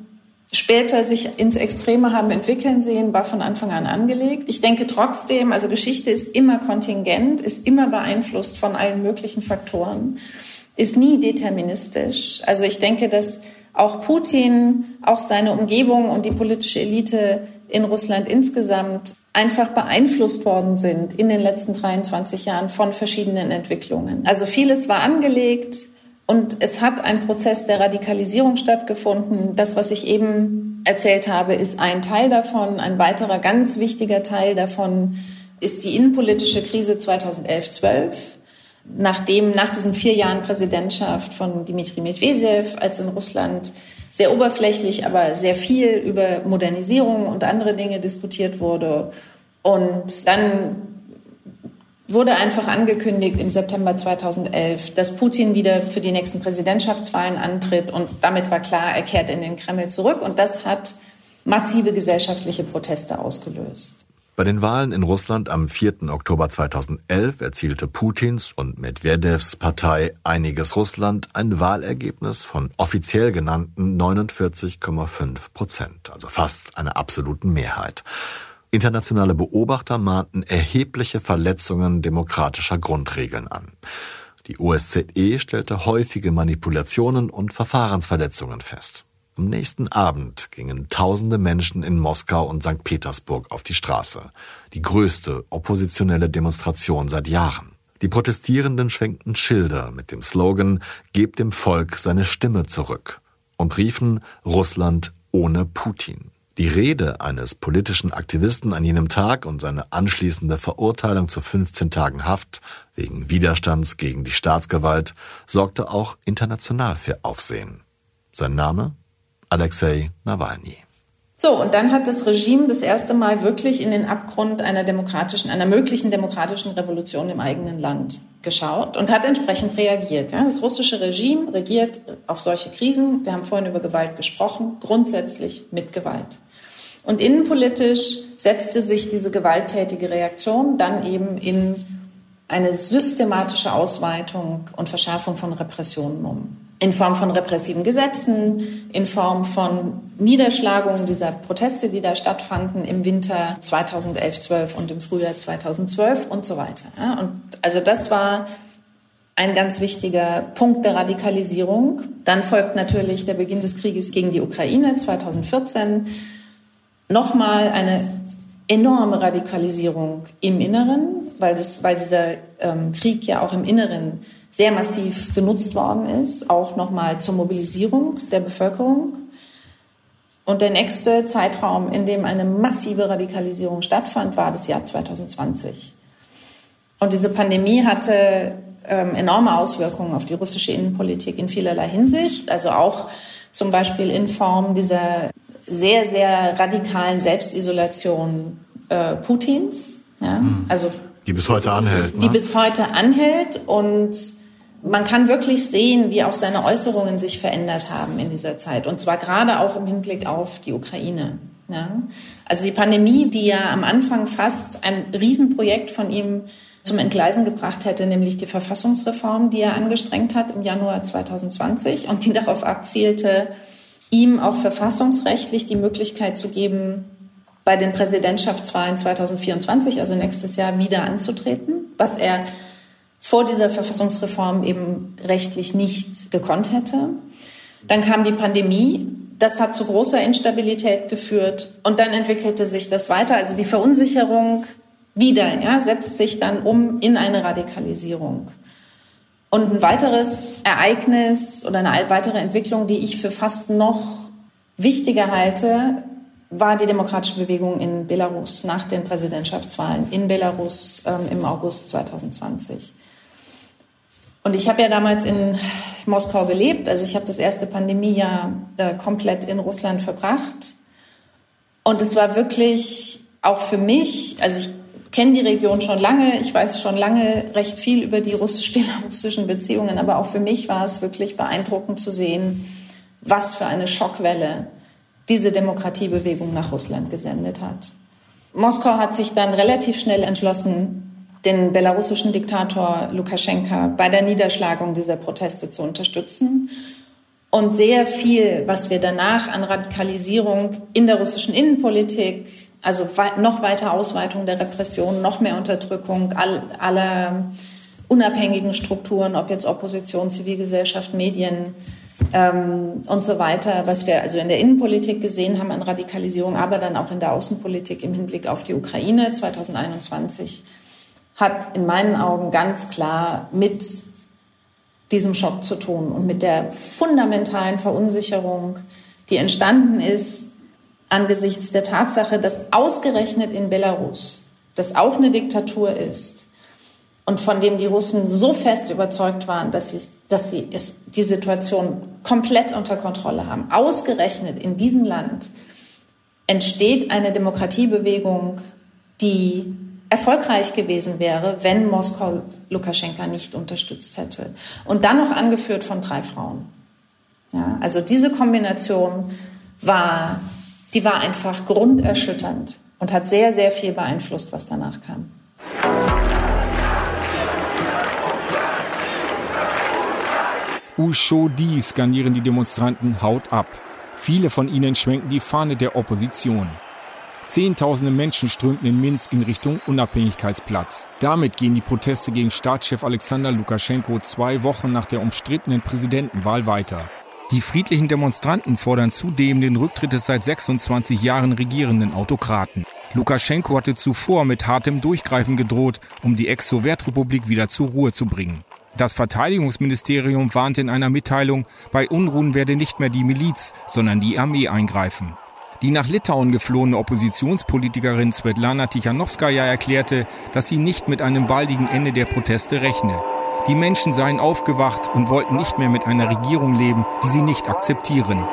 später sich ins Extreme haben entwickeln sehen, war von Anfang an angelegt. Ich denke trotzdem, also Geschichte ist immer kontingent, ist immer beeinflusst von allen möglichen Faktoren, ist nie deterministisch. Also ich denke, dass auch Putin, auch seine Umgebung und die politische Elite in Russland insgesamt einfach beeinflusst worden sind in den letzten 23 Jahren von verschiedenen Entwicklungen. Also vieles war angelegt und es hat ein Prozess der Radikalisierung stattgefunden. Das, was ich eben erzählt habe, ist ein Teil davon. Ein weiterer ganz wichtiger Teil davon ist die innenpolitische Krise 2011-12 nachdem nach diesen vier Jahren Präsidentschaft von Dmitri Medvedev, als in Russland sehr oberflächlich, aber sehr viel über Modernisierung und andere Dinge diskutiert wurde. Und dann wurde einfach angekündigt im September 2011, dass Putin wieder für die nächsten Präsidentschaftswahlen antritt. Und damit war klar, er kehrt in den Kreml zurück. Und das hat massive gesellschaftliche Proteste ausgelöst. Bei den Wahlen in Russland am 4. Oktober 2011 erzielte Putins und Medvedevs Partei Einiges Russland ein Wahlergebnis von offiziell genannten 49,5 Prozent, also fast einer absoluten Mehrheit. Internationale Beobachter mahnten erhebliche Verletzungen demokratischer Grundregeln an. Die OSZE stellte häufige Manipulationen und Verfahrensverletzungen fest. Am nächsten Abend gingen tausende Menschen in Moskau und St. Petersburg auf die Straße. Die größte oppositionelle Demonstration seit Jahren. Die Protestierenden schwenkten Schilder mit dem Slogan Gebt dem Volk seine Stimme zurück und riefen Russland ohne Putin. Die Rede eines politischen Aktivisten an jenem Tag und seine anschließende Verurteilung zu 15 Tagen Haft wegen Widerstands gegen die Staatsgewalt sorgte auch international für Aufsehen. Sein Name Alexei Nawalny. So, und dann hat das Regime das erste Mal wirklich in den Abgrund einer demokratischen, einer möglichen demokratischen Revolution im eigenen Land geschaut und hat entsprechend reagiert. Ja, das russische Regime regiert auf solche Krisen, wir haben vorhin über Gewalt gesprochen, grundsätzlich mit Gewalt. Und innenpolitisch setzte sich diese gewalttätige Reaktion dann eben in eine systematische Ausweitung und Verschärfung von Repressionen um in Form von repressiven Gesetzen, in Form von Niederschlagungen dieser Proteste, die da stattfanden im Winter 2011, 12 und im Frühjahr 2012 und so weiter. und also das war ein ganz wichtiger Punkt der Radikalisierung. Dann folgt natürlich der Beginn des Krieges gegen die Ukraine 2014. Nochmal eine enorme Radikalisierung im Inneren, weil, das, weil dieser ähm, Krieg ja auch im Inneren sehr massiv genutzt worden ist, auch nochmal zur Mobilisierung der Bevölkerung. Und der nächste Zeitraum, in dem eine massive Radikalisierung stattfand, war das Jahr 2020. Und diese Pandemie hatte ähm, enorme Auswirkungen auf die russische Innenpolitik in vielerlei Hinsicht, also auch zum Beispiel in Form dieser sehr, sehr radikalen Selbstisolation äh, Putins. Ja? Mhm. Also die bis heute anhält. Ne? Die bis heute anhält und man kann wirklich sehen, wie auch seine Äußerungen sich verändert haben in dieser Zeit. Und zwar gerade auch im Hinblick auf die Ukraine. Ja. Also die Pandemie, die ja am Anfang fast ein Riesenprojekt von ihm zum Entgleisen gebracht hätte, nämlich die Verfassungsreform, die er angestrengt hat im Januar 2020 und die darauf abzielte, ihm auch verfassungsrechtlich die Möglichkeit zu geben, bei den Präsidentschaftswahlen 2024, also nächstes Jahr, wieder anzutreten, was er vor dieser Verfassungsreform eben rechtlich nicht gekonnt hätte. Dann kam die Pandemie. Das hat zu großer Instabilität geführt. Und dann entwickelte sich das weiter. Also die Verunsicherung wieder, ja, setzt sich dann um in eine Radikalisierung. Und ein weiteres Ereignis oder eine weitere Entwicklung, die ich für fast noch wichtiger halte, war die demokratische Bewegung in Belarus nach den Präsidentschaftswahlen in Belarus ähm, im August 2020. Und ich habe ja damals in Moskau gelebt, also ich habe das erste Pandemiejahr äh, komplett in Russland verbracht. Und es war wirklich auch für mich, also ich kenne die Region schon lange, ich weiß schon lange recht viel über die russisch-belarussischen Beziehungen, aber auch für mich war es wirklich beeindruckend zu sehen, was für eine Schockwelle diese Demokratiebewegung nach Russland gesendet hat. Moskau hat sich dann relativ schnell entschlossen, den belarussischen Diktator Lukaschenka bei der Niederschlagung dieser Proteste zu unterstützen. Und sehr viel, was wir danach an Radikalisierung in der russischen Innenpolitik, also noch weiter Ausweitung der Repression, noch mehr Unterdrückung aller unabhängigen Strukturen, ob jetzt Opposition, Zivilgesellschaft, Medien ähm, und so weiter, was wir also in der Innenpolitik gesehen haben an Radikalisierung, aber dann auch in der Außenpolitik im Hinblick auf die Ukraine 2021 hat in meinen Augen ganz klar mit diesem Schock zu tun und mit der fundamentalen Verunsicherung, die entstanden ist angesichts der Tatsache, dass ausgerechnet in Belarus, das auch eine Diktatur ist und von dem die Russen so fest überzeugt waren, dass sie, dass sie es, die Situation komplett unter Kontrolle haben, ausgerechnet in diesem Land entsteht eine Demokratiebewegung, die erfolgreich gewesen wäre, wenn Moskau Lukaschenka nicht unterstützt hätte. Und dann noch angeführt von drei Frauen. Ja, also diese Kombination war, die war einfach grunderschütternd und hat sehr, sehr viel beeinflusst, was danach kam. Ushodi skanieren die Demonstranten Haut ab. Viele von ihnen schwenken die Fahne der Opposition. Zehntausende Menschen strömten in Minsk in Richtung Unabhängigkeitsplatz. Damit gehen die Proteste gegen Staatschef Alexander Lukaschenko zwei Wochen nach der umstrittenen Präsidentenwahl weiter. Die friedlichen Demonstranten fordern zudem den Rücktritt des seit 26 Jahren regierenden Autokraten. Lukaschenko hatte zuvor mit hartem Durchgreifen gedroht, um die Ex-Sowjetrepublik wieder zur Ruhe zu bringen. Das Verteidigungsministerium warnte in einer Mitteilung, bei Unruhen werde nicht mehr die Miliz, sondern die Armee eingreifen. Die nach Litauen geflohene Oppositionspolitikerin Svetlana Tichanowskaja erklärte, dass sie nicht mit einem baldigen Ende der Proteste rechne. Die Menschen seien aufgewacht und wollten nicht mehr mit einer Regierung leben, die sie nicht akzeptieren.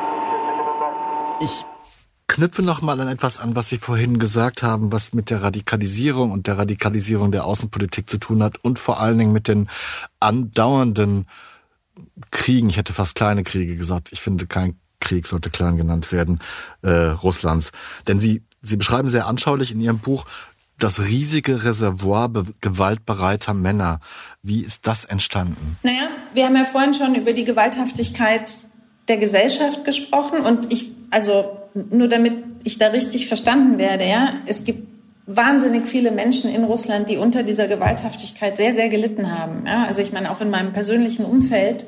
Ich knüpfe noch mal an etwas an, was Sie vorhin gesagt haben, was mit der Radikalisierung und der Radikalisierung der Außenpolitik zu tun hat und vor allen Dingen mit den andauernden Kriegen. Ich hätte fast kleine Kriege gesagt. Ich finde kein Krieg sollte klein genannt werden, äh, Russlands. Denn sie, sie beschreiben sehr anschaulich in ihrem Buch das riesige Reservoir gewaltbereiter Männer. Wie ist das entstanden? Naja, wir haben ja vorhin schon über die Gewalthaftigkeit der Gesellschaft gesprochen und ich, also nur damit ich da richtig verstanden werde, ja, es gibt wahnsinnig viele Menschen in Russland, die unter dieser Gewalthaftigkeit sehr, sehr gelitten haben. Ja, also ich meine auch in meinem persönlichen Umfeld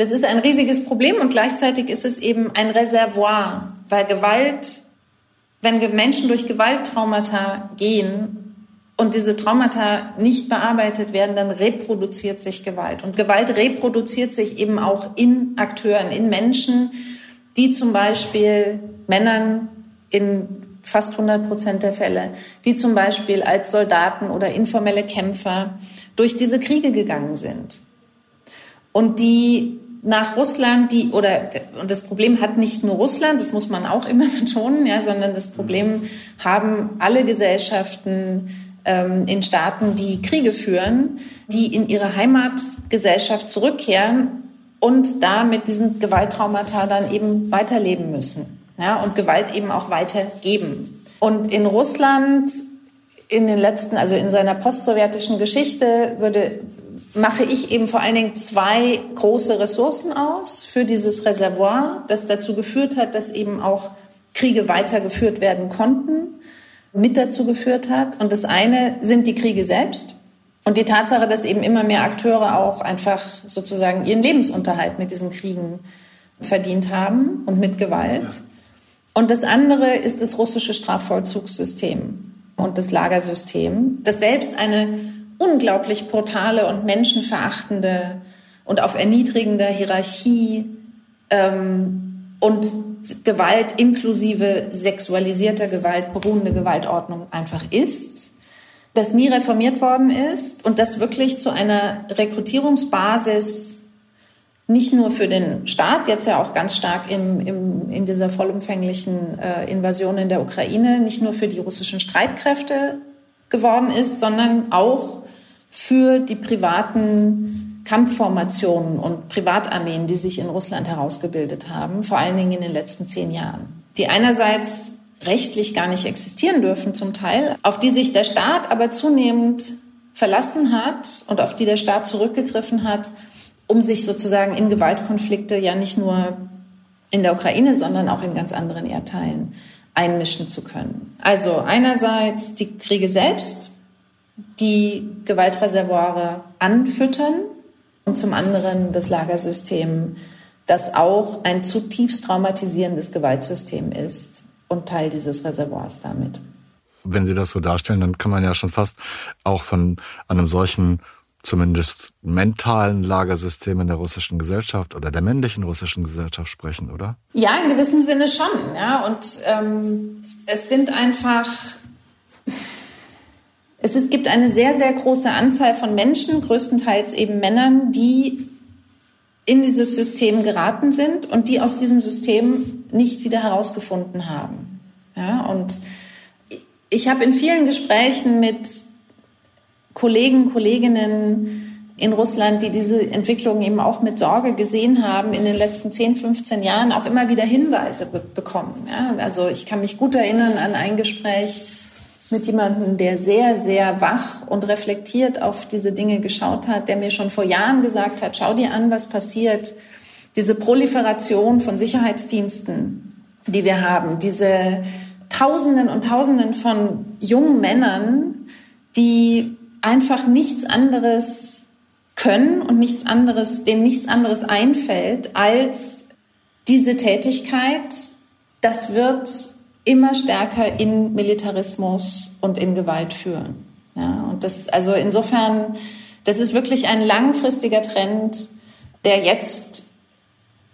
das ist ein riesiges Problem und gleichzeitig ist es eben ein Reservoir, weil Gewalt, wenn Menschen durch Gewalttraumata gehen und diese Traumata nicht bearbeitet werden, dann reproduziert sich Gewalt. Und Gewalt reproduziert sich eben auch in Akteuren, in Menschen, die zum Beispiel Männern in fast 100 Prozent der Fälle, die zum Beispiel als Soldaten oder informelle Kämpfer durch diese Kriege gegangen sind und die nach Russland, die oder und das Problem hat nicht nur Russland, das muss man auch immer betonen, ja, sondern das Problem haben alle Gesellschaften ähm, in Staaten, die Kriege führen, die in ihre Heimatgesellschaft zurückkehren und da mit diesen Gewalttraumata dann eben weiterleben müssen, ja, und Gewalt eben auch weitergeben. Und in Russland in den letzten, also in seiner postsowjetischen Geschichte würde mache ich eben vor allen Dingen zwei große Ressourcen aus für dieses Reservoir, das dazu geführt hat, dass eben auch Kriege weitergeführt werden konnten, mit dazu geführt hat. Und das eine sind die Kriege selbst und die Tatsache, dass eben immer mehr Akteure auch einfach sozusagen ihren Lebensunterhalt mit diesen Kriegen verdient haben und mit Gewalt. Und das andere ist das russische Strafvollzugssystem und das Lagersystem, das selbst eine unglaublich brutale und menschenverachtende und auf erniedrigender Hierarchie ähm, und Gewalt inklusive sexualisierter Gewalt, beruhende Gewaltordnung einfach ist, das nie reformiert worden ist und das wirklich zu einer Rekrutierungsbasis nicht nur für den Staat, jetzt ja auch ganz stark im, im, in dieser vollumfänglichen äh, Invasion in der Ukraine, nicht nur für die russischen Streitkräfte geworden ist, sondern auch für die privaten Kampfformationen und Privatarmeen, die sich in Russland herausgebildet haben, vor allen Dingen in den letzten zehn Jahren, die einerseits rechtlich gar nicht existieren dürfen zum Teil, auf die sich der Staat aber zunehmend verlassen hat und auf die der Staat zurückgegriffen hat, um sich sozusagen in Gewaltkonflikte ja nicht nur in der Ukraine, sondern auch in ganz anderen Erdteilen einmischen zu können. Also einerseits die Kriege selbst, die Gewaltreservoire anfüttern und zum anderen das Lagersystem, das auch ein zutiefst traumatisierendes Gewaltsystem ist und Teil dieses Reservoirs damit. Wenn Sie das so darstellen, dann kann man ja schon fast auch von einem solchen zumindest mentalen Lagersystem in der russischen Gesellschaft oder der männlichen russischen Gesellschaft sprechen, oder? Ja, in gewissem Sinne schon. Ja, und ähm, es sind einfach es ist, gibt eine sehr, sehr große Anzahl von Menschen, größtenteils eben Männern, die in dieses System geraten sind und die aus diesem System nicht wieder herausgefunden haben. Ja, und ich habe in vielen Gesprächen mit Kollegen, Kolleginnen in Russland, die diese Entwicklung eben auch mit Sorge gesehen haben, in den letzten 10, 15 Jahren auch immer wieder Hinweise be bekommen. Ja, also ich kann mich gut erinnern an ein Gespräch mit jemandem, der sehr, sehr wach und reflektiert auf diese Dinge geschaut hat, der mir schon vor Jahren gesagt hat, schau dir an, was passiert. Diese Proliferation von Sicherheitsdiensten, die wir haben, diese Tausenden und Tausenden von jungen Männern, die einfach nichts anderes können und nichts anderes, denen nichts anderes einfällt als diese Tätigkeit. Das wird immer stärker in Militarismus und in Gewalt führen. Ja, und das, also insofern, das ist wirklich ein langfristiger Trend, der jetzt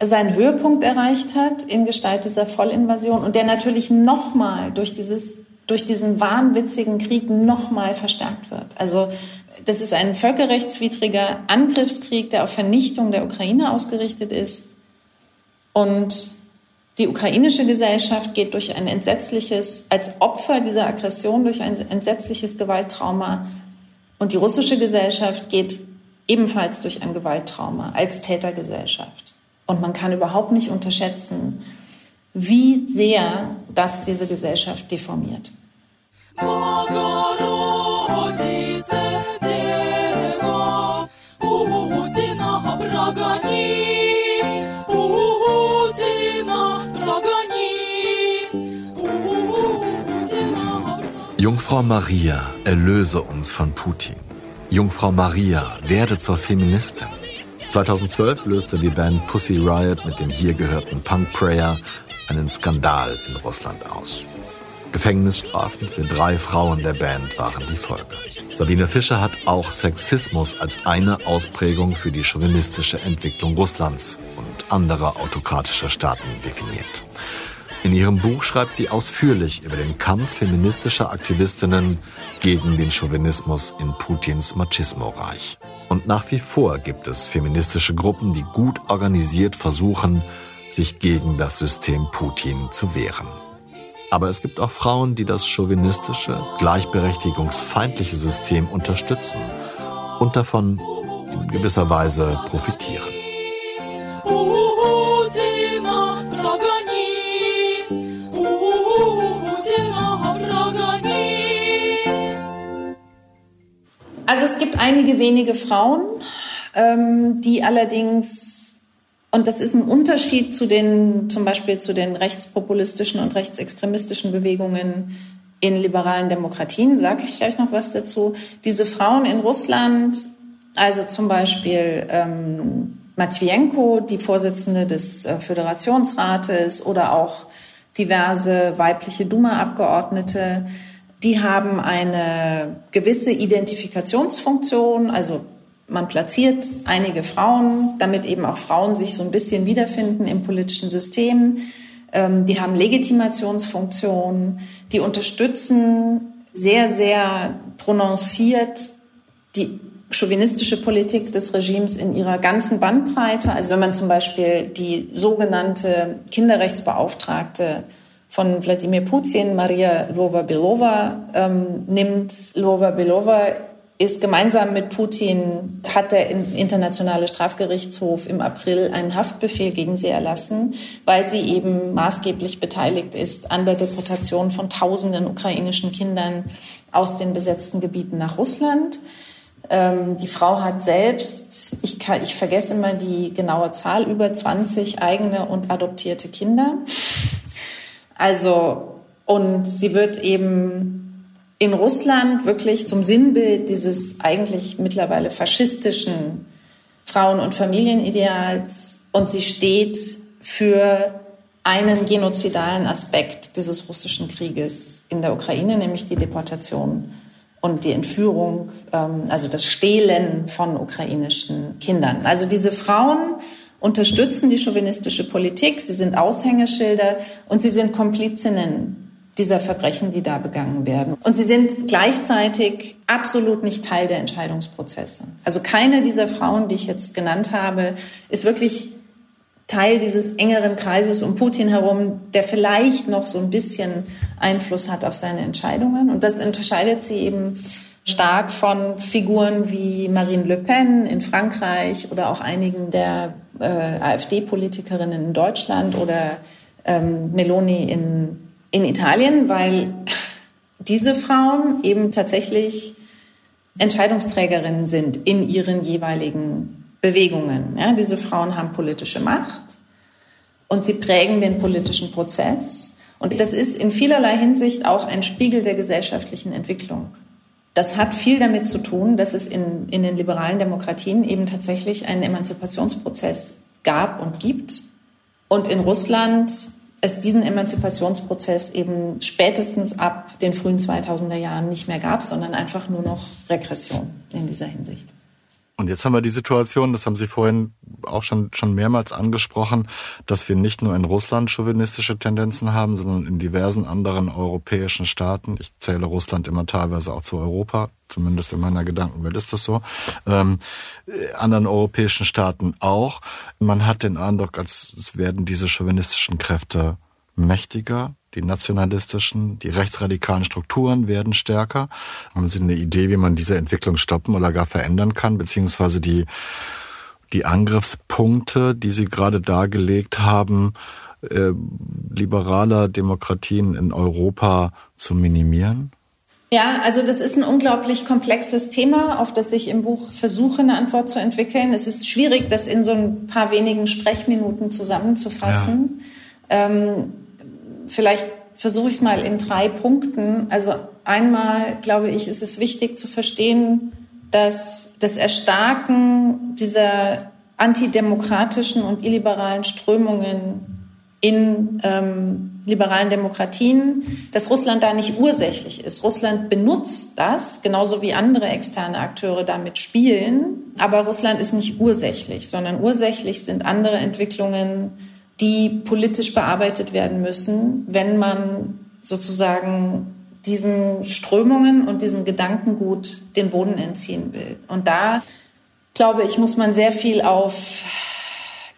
seinen Höhepunkt erreicht hat in Gestalt dieser Vollinvasion und der natürlich nochmal durch dieses durch diesen wahnwitzigen Krieg nochmal verstärkt wird. Also das ist ein völkerrechtswidriger Angriffskrieg, der auf Vernichtung der Ukraine ausgerichtet ist. Und die ukrainische Gesellschaft geht durch ein entsetzliches, als Opfer dieser Aggression durch ein entsetzliches Gewalttrauma. Und die russische Gesellschaft geht ebenfalls durch ein Gewalttrauma als Tätergesellschaft. Und man kann überhaupt nicht unterschätzen, wie sehr das diese Gesellschaft deformiert. Jungfrau Maria, erlöse uns von Putin. Jungfrau Maria, werde zur Feministin. 2012 löste die Band Pussy Riot mit dem hier gehörten Punk Prayer einen Skandal in Russland aus. Gefängnisstrafen für drei Frauen der Band waren die Folge. Sabine Fischer hat auch Sexismus als eine Ausprägung für die chauvinistische Entwicklung Russlands und anderer autokratischer Staaten definiert. In ihrem Buch schreibt sie ausführlich über den Kampf feministischer Aktivistinnen gegen den Chauvinismus in Putins Machismo-Reich. Und nach wie vor gibt es feministische Gruppen, die gut organisiert versuchen, sich gegen das System Putin zu wehren. Aber es gibt auch Frauen, die das chauvinistische, gleichberechtigungsfeindliche System unterstützen und davon in gewisser Weise profitieren. Also es gibt einige wenige Frauen, ähm, die allerdings und das ist ein Unterschied zu den, zum Beispiel zu den rechtspopulistischen und rechtsextremistischen Bewegungen in liberalen Demokratien, sage ich gleich noch was dazu. Diese Frauen in Russland, also zum Beispiel ähm, Matvienko, die Vorsitzende des äh, Föderationsrates oder auch diverse weibliche Duma-Abgeordnete, die haben eine gewisse Identifikationsfunktion, also Man platziert einige Frauen, damit eben auch Frauen sich so ein bisschen wiederfinden im politischen System. Ähm, die haben Legitimationsfunktionen, die unterstützen sehr, sehr prononciert die chauvinistische Politik des Regimes in ihrer ganzen Bandbreite. Also wenn man zum Beispiel die sogenannte Kinderrechtsbeauftragte von Wladimir Putin, Maria Lova-Belova, ähm, nimmt. Lova-Belova ist gemeinsam mit Putin, hat der Internationale Strafgerichtshof im April einen Haftbefehl gegen sie erlassen, weil sie eben maßgeblich beteiligt ist an der Deportation von tausenden ukrainischen Kindern aus den besetzten Gebieten nach Russland. Ähm, die Frau hat selbst, ich, kann, ich vergesse immer die genaue Zahl, über 20 eigene und adoptierte Kinder. Also, und sie wird eben in Russland wirklich zum Sinnbild dieses eigentlich mittlerweile faschistischen Frauen- und Familienideals und sie steht für einen genozidalen Aspekt dieses russischen Krieges in der Ukraine, nämlich die Deportation und die Entführung, ähm, also das Stehlen von ukrainischen Kindern. Also diese Frauen unterstützen die chauvinistische Politik, sie sind Aushängeschilder und sie sind Komplizinnen dieser Verbrechen, die da begangen werden. Und sie sind gleichzeitig absolut nicht Teil der Entscheidungsprozesse. Also keine dieser Frauen, die ich jetzt genannt habe, ist wirklich Teil dieses engeren Kreises um Putin herum, der vielleicht noch so ein bisschen Einfluss hat auf seine Entscheidungen. Und das unterscheidet sie eben stark von Figuren wie Marine Le Pen in Frankreich oder auch einigen der äh, AfD-Politikerinnen in Deutschland oder ähm, Meloni in in Italien, weil diese Frauen eben tatsächlich Entscheidungsträgerinnen sind in ihren jeweiligen Bewegungen. Ja, diese Frauen haben politische Macht und sie prägen den politischen Prozess. Und das ist in vielerlei Hinsicht auch ein Spiegel der gesellschaftlichen Entwicklung. Das hat viel damit zu tun, dass es in, in den liberalen Demokratien eben tatsächlich einen Emanzipationsprozess gab und gibt. Und in Russland es diesen Emanzipationsprozess eben spätestens ab den frühen 2000er Jahren nicht mehr gab, sondern einfach nur noch Regression in dieser Hinsicht. Und jetzt haben wir die Situation, das haben Sie vorhin auch schon, schon mehrmals angesprochen, dass wir nicht nur in Russland chauvinistische Tendenzen haben, sondern in diversen anderen europäischen Staaten. Ich zähle Russland immer teilweise auch zu Europa, zumindest in meiner Gedankenwelt ist das so. Ähm, anderen europäischen Staaten auch. Man hat den Eindruck, als werden diese chauvinistischen Kräfte mächtiger, die nationalistischen, die rechtsradikalen Strukturen werden stärker. Haben Sie eine Idee, wie man diese Entwicklung stoppen oder gar verändern kann, beziehungsweise die, die Angriffspunkte, die Sie gerade dargelegt haben, äh, liberaler Demokratien in Europa zu minimieren? Ja, also das ist ein unglaublich komplexes Thema, auf das ich im Buch versuche, eine Antwort zu entwickeln. Es ist schwierig, das in so ein paar wenigen Sprechminuten zusammenzufassen. Ja. Ähm, vielleicht versuche ich es mal in drei Punkten. Also einmal, glaube ich, ist es wichtig zu verstehen, dass das Erstarken dieser antidemokratischen und illiberalen Strömungen in ähm, liberalen Demokratien, dass Russland da nicht ursächlich ist. Russland benutzt das, genauso wie andere externe Akteure damit spielen, aber Russland ist nicht ursächlich, sondern ursächlich sind andere Entwicklungen, die politisch bearbeitet werden müssen, wenn man sozusagen diesen Strömungen und diesem Gedankengut den Boden entziehen will. Und da, glaube ich, muss man sehr viel auf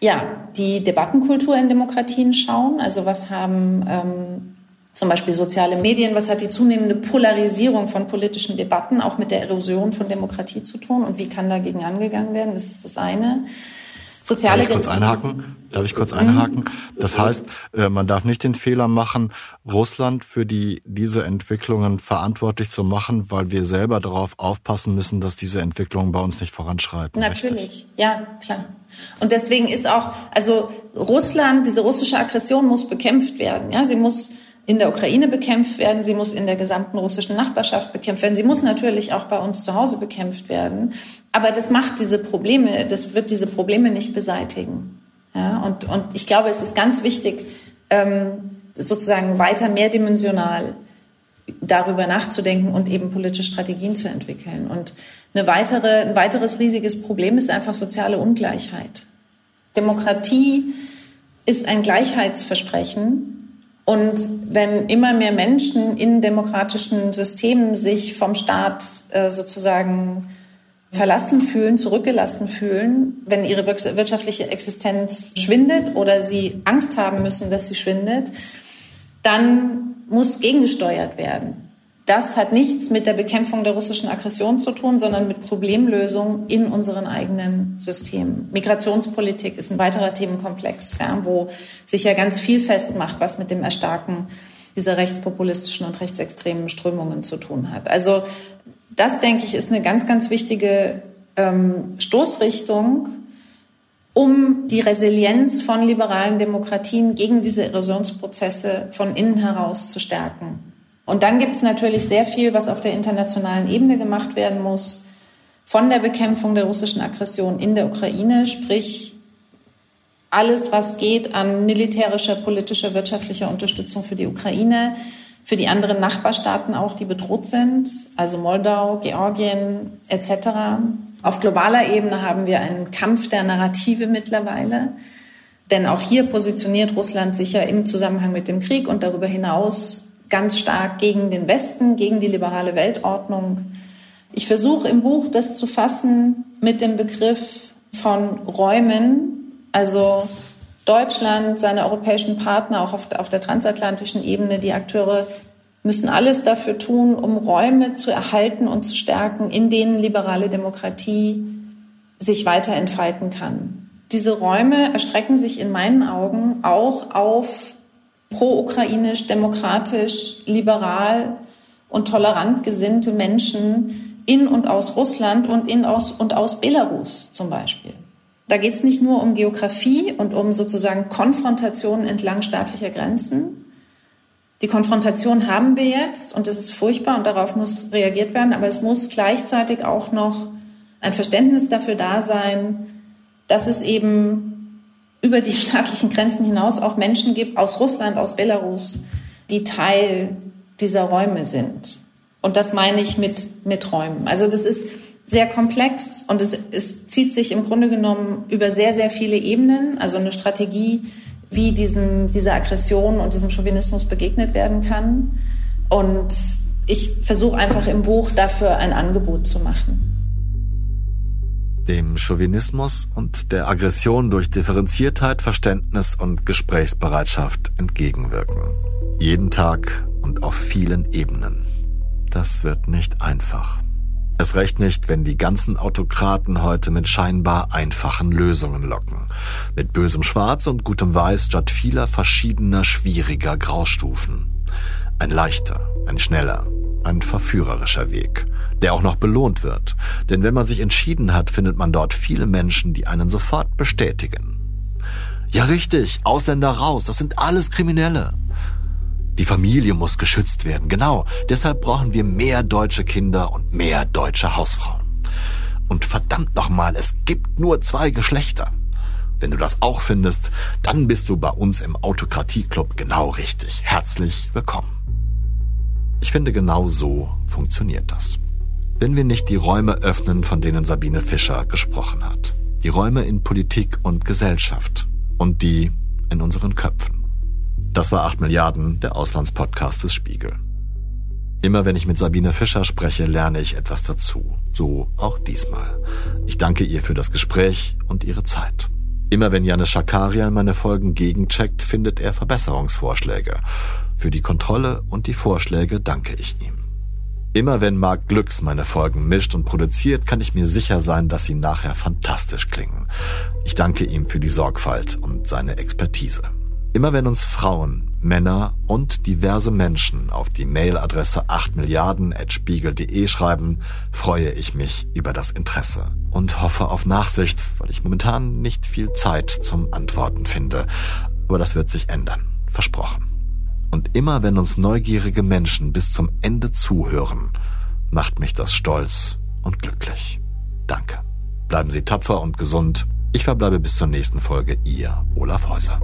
ja, die Debattenkultur in Demokratien schauen. Also was haben ähm, zum Beispiel soziale Medien, was hat die zunehmende Polarisierung von politischen Debatten auch mit der Erosion von Demokratie zu tun und wie kann dagegen angegangen werden? Das ist das eine. Soziale darf ich kurz einhaken? Darf ich kurz einhaken? Das heißt, äh, man darf nicht den Fehler machen, Russland für die, diese Entwicklungen verantwortlich zu machen, weil wir selber darauf aufpassen müssen, dass diese Entwicklungen bei uns nicht voranschreiten. Natürlich, richtig? ja, klar. Und deswegen ist auch, also Russland, diese russische Aggression muss bekämpft werden. Ja, sie muss in der Ukraine bekämpft werden, sie muss in der gesamten russischen Nachbarschaft bekämpft werden, sie muss natürlich auch bei uns zu Hause bekämpft werden. Aber das macht diese Probleme, das wird diese Probleme nicht beseitigen. Ja, und, und ich glaube, es ist ganz wichtig, ähm, sozusagen weiter mehrdimensional darüber nachzudenken und eben politische Strategien zu entwickeln. Und Eine weitere, ein weiteres riesiges Problem ist einfach soziale Ungleichheit. Demokratie ist ein Gleichheitsversprechen. Und wenn immer mehr Menschen in demokratischen Systemen sich vom Staat äh, sozusagen verlassen fühlen, zurückgelassen fühlen, wenn ihre wirtschaftliche Existenz schwindet oder sie Angst haben müssen, dass sie schwindet, dann muss gegengesteuert werden. Das hat nichts mit der Bekämpfung der russischen Aggression zu tun, sondern mit Problemlösung in unseren eigenen Systemen. Migrationspolitik ist ein weiterer Themenkomplex, ja, wo sich ja ganz viel festmacht, was mit dem Erstarken dieser rechtspopulistischen und rechtsextremen Strömungen zu tun hat. Also das, denke ich, ist eine ganz, ganz wichtige ähm, Stoßrichtung, um die Resilienz von liberalen Demokratien gegen diese Erosionsprozesse von innen heraus zu stärken. Und dann gibt es natürlich sehr viel, was auf der internationalen Ebene gemacht werden muss, von der Bekämpfung der russischen Aggression in der Ukraine, sprich alles, was geht an militärischer, politischer, wirtschaftlicher Unterstützung für die Ukraine, für die anderen Nachbarstaaten auch, die bedroht sind, also Moldau, Georgien etc. Auf globaler Ebene haben wir einen Kampf der Narrative mittlerweile. Denn auch hier positioniert Russland sich ja im Zusammenhang mit dem Krieg und darüber hinaus ganz stark gegen den Westen, gegen die liberale Weltordnung. Ich versuche im Buch das zu fassen mit dem Begriff von Räumen, also Deutschland, seine europäischen Partner, auch auf, der transatlantischen Ebene, die Akteure müssen alles dafür tun, um Räume zu erhalten und zu stärken, in denen liberale Demokratie sich weiter entfalten kann. Diese Räume erstrecken sich in meinen Augen auch auf pro-ukrainisch, demokratisch, liberal und tolerant gesinnte Menschen in und aus Russland und in aus und aus Belarus zum Beispiel. Da geht es nicht nur um Geografie und um sozusagen Konfrontationen entlang staatlicher Grenzen. Die Konfrontation haben wir jetzt und das ist furchtbar und darauf muss reagiert werden, aber es muss gleichzeitig auch noch ein Verständnis dafür da sein, dass es eben über die staatlichen Grenzen hinaus auch Menschen gibt aus Russland, aus Belarus, die Teil dieser Räume sind. Und das meine ich mit, mit Räumen. Also das ist sehr komplex und es, es zieht sich im Grunde genommen über sehr, sehr viele Ebenen. Also eine Strategie, wie diesem, dieser Aggression und diesem Chauvinismus begegnet werden kann. Und ich versuche einfach im Buch dafür ein Angebot zu machen dem Chauvinismus und der Aggression durch Differenziertheit, Verständnis und Gesprächsbereitschaft entgegenwirken. Jeden Tag und auf vielen Ebenen. Das wird nicht einfach. Es recht nicht, wenn die ganzen Autokraten heute mit scheinbar einfachen Lösungen locken. Mit bösem Schwarz und gutem Weiß statt vieler verschiedener schwieriger Graustufen. Ein leichter, ein schneller, ein verführerischer Weg der auch noch belohnt wird. Denn wenn man sich entschieden hat, findet man dort viele Menschen, die einen sofort bestätigen. Ja richtig, Ausländer raus, das sind alles Kriminelle. Die Familie muss geschützt werden, genau. Deshalb brauchen wir mehr deutsche Kinder und mehr deutsche Hausfrauen. Und verdammt nochmal, es gibt nur zwei Geschlechter. Wenn du das auch findest, dann bist du bei uns im Autokratie-Club genau richtig. Herzlich willkommen. Ich finde, genau so funktioniert das wenn wir nicht die Räume öffnen, von denen Sabine Fischer gesprochen hat. Die Räume in Politik und Gesellschaft und die in unseren Köpfen. Das war 8 Milliarden, der Auslandspodcast des Spiegel. Immer wenn ich mit Sabine Fischer spreche, lerne ich etwas dazu. So auch diesmal. Ich danke ihr für das Gespräch und ihre Zeit. Immer wenn Janis Schakarian meine Folgen gegencheckt, findet er Verbesserungsvorschläge. Für die Kontrolle und die Vorschläge danke ich ihm. Immer wenn Marc Glücks meine Folgen mischt und produziert, kann ich mir sicher sein, dass sie nachher fantastisch klingen. Ich danke ihm für die Sorgfalt und seine Expertise. Immer wenn uns Frauen, Männer und diverse Menschen auf die Mailadresse 8 Milliarden@spiegel.de schreiben, freue ich mich über das Interesse und hoffe auf Nachsicht, weil ich momentan nicht viel Zeit zum Antworten finde. Aber das wird sich ändern. Versprochen. Und immer wenn uns neugierige Menschen bis zum Ende zuhören, macht mich das stolz und glücklich. Danke. Bleiben Sie tapfer und gesund. Ich verbleibe bis zur nächsten Folge. Ihr Olaf Häuser.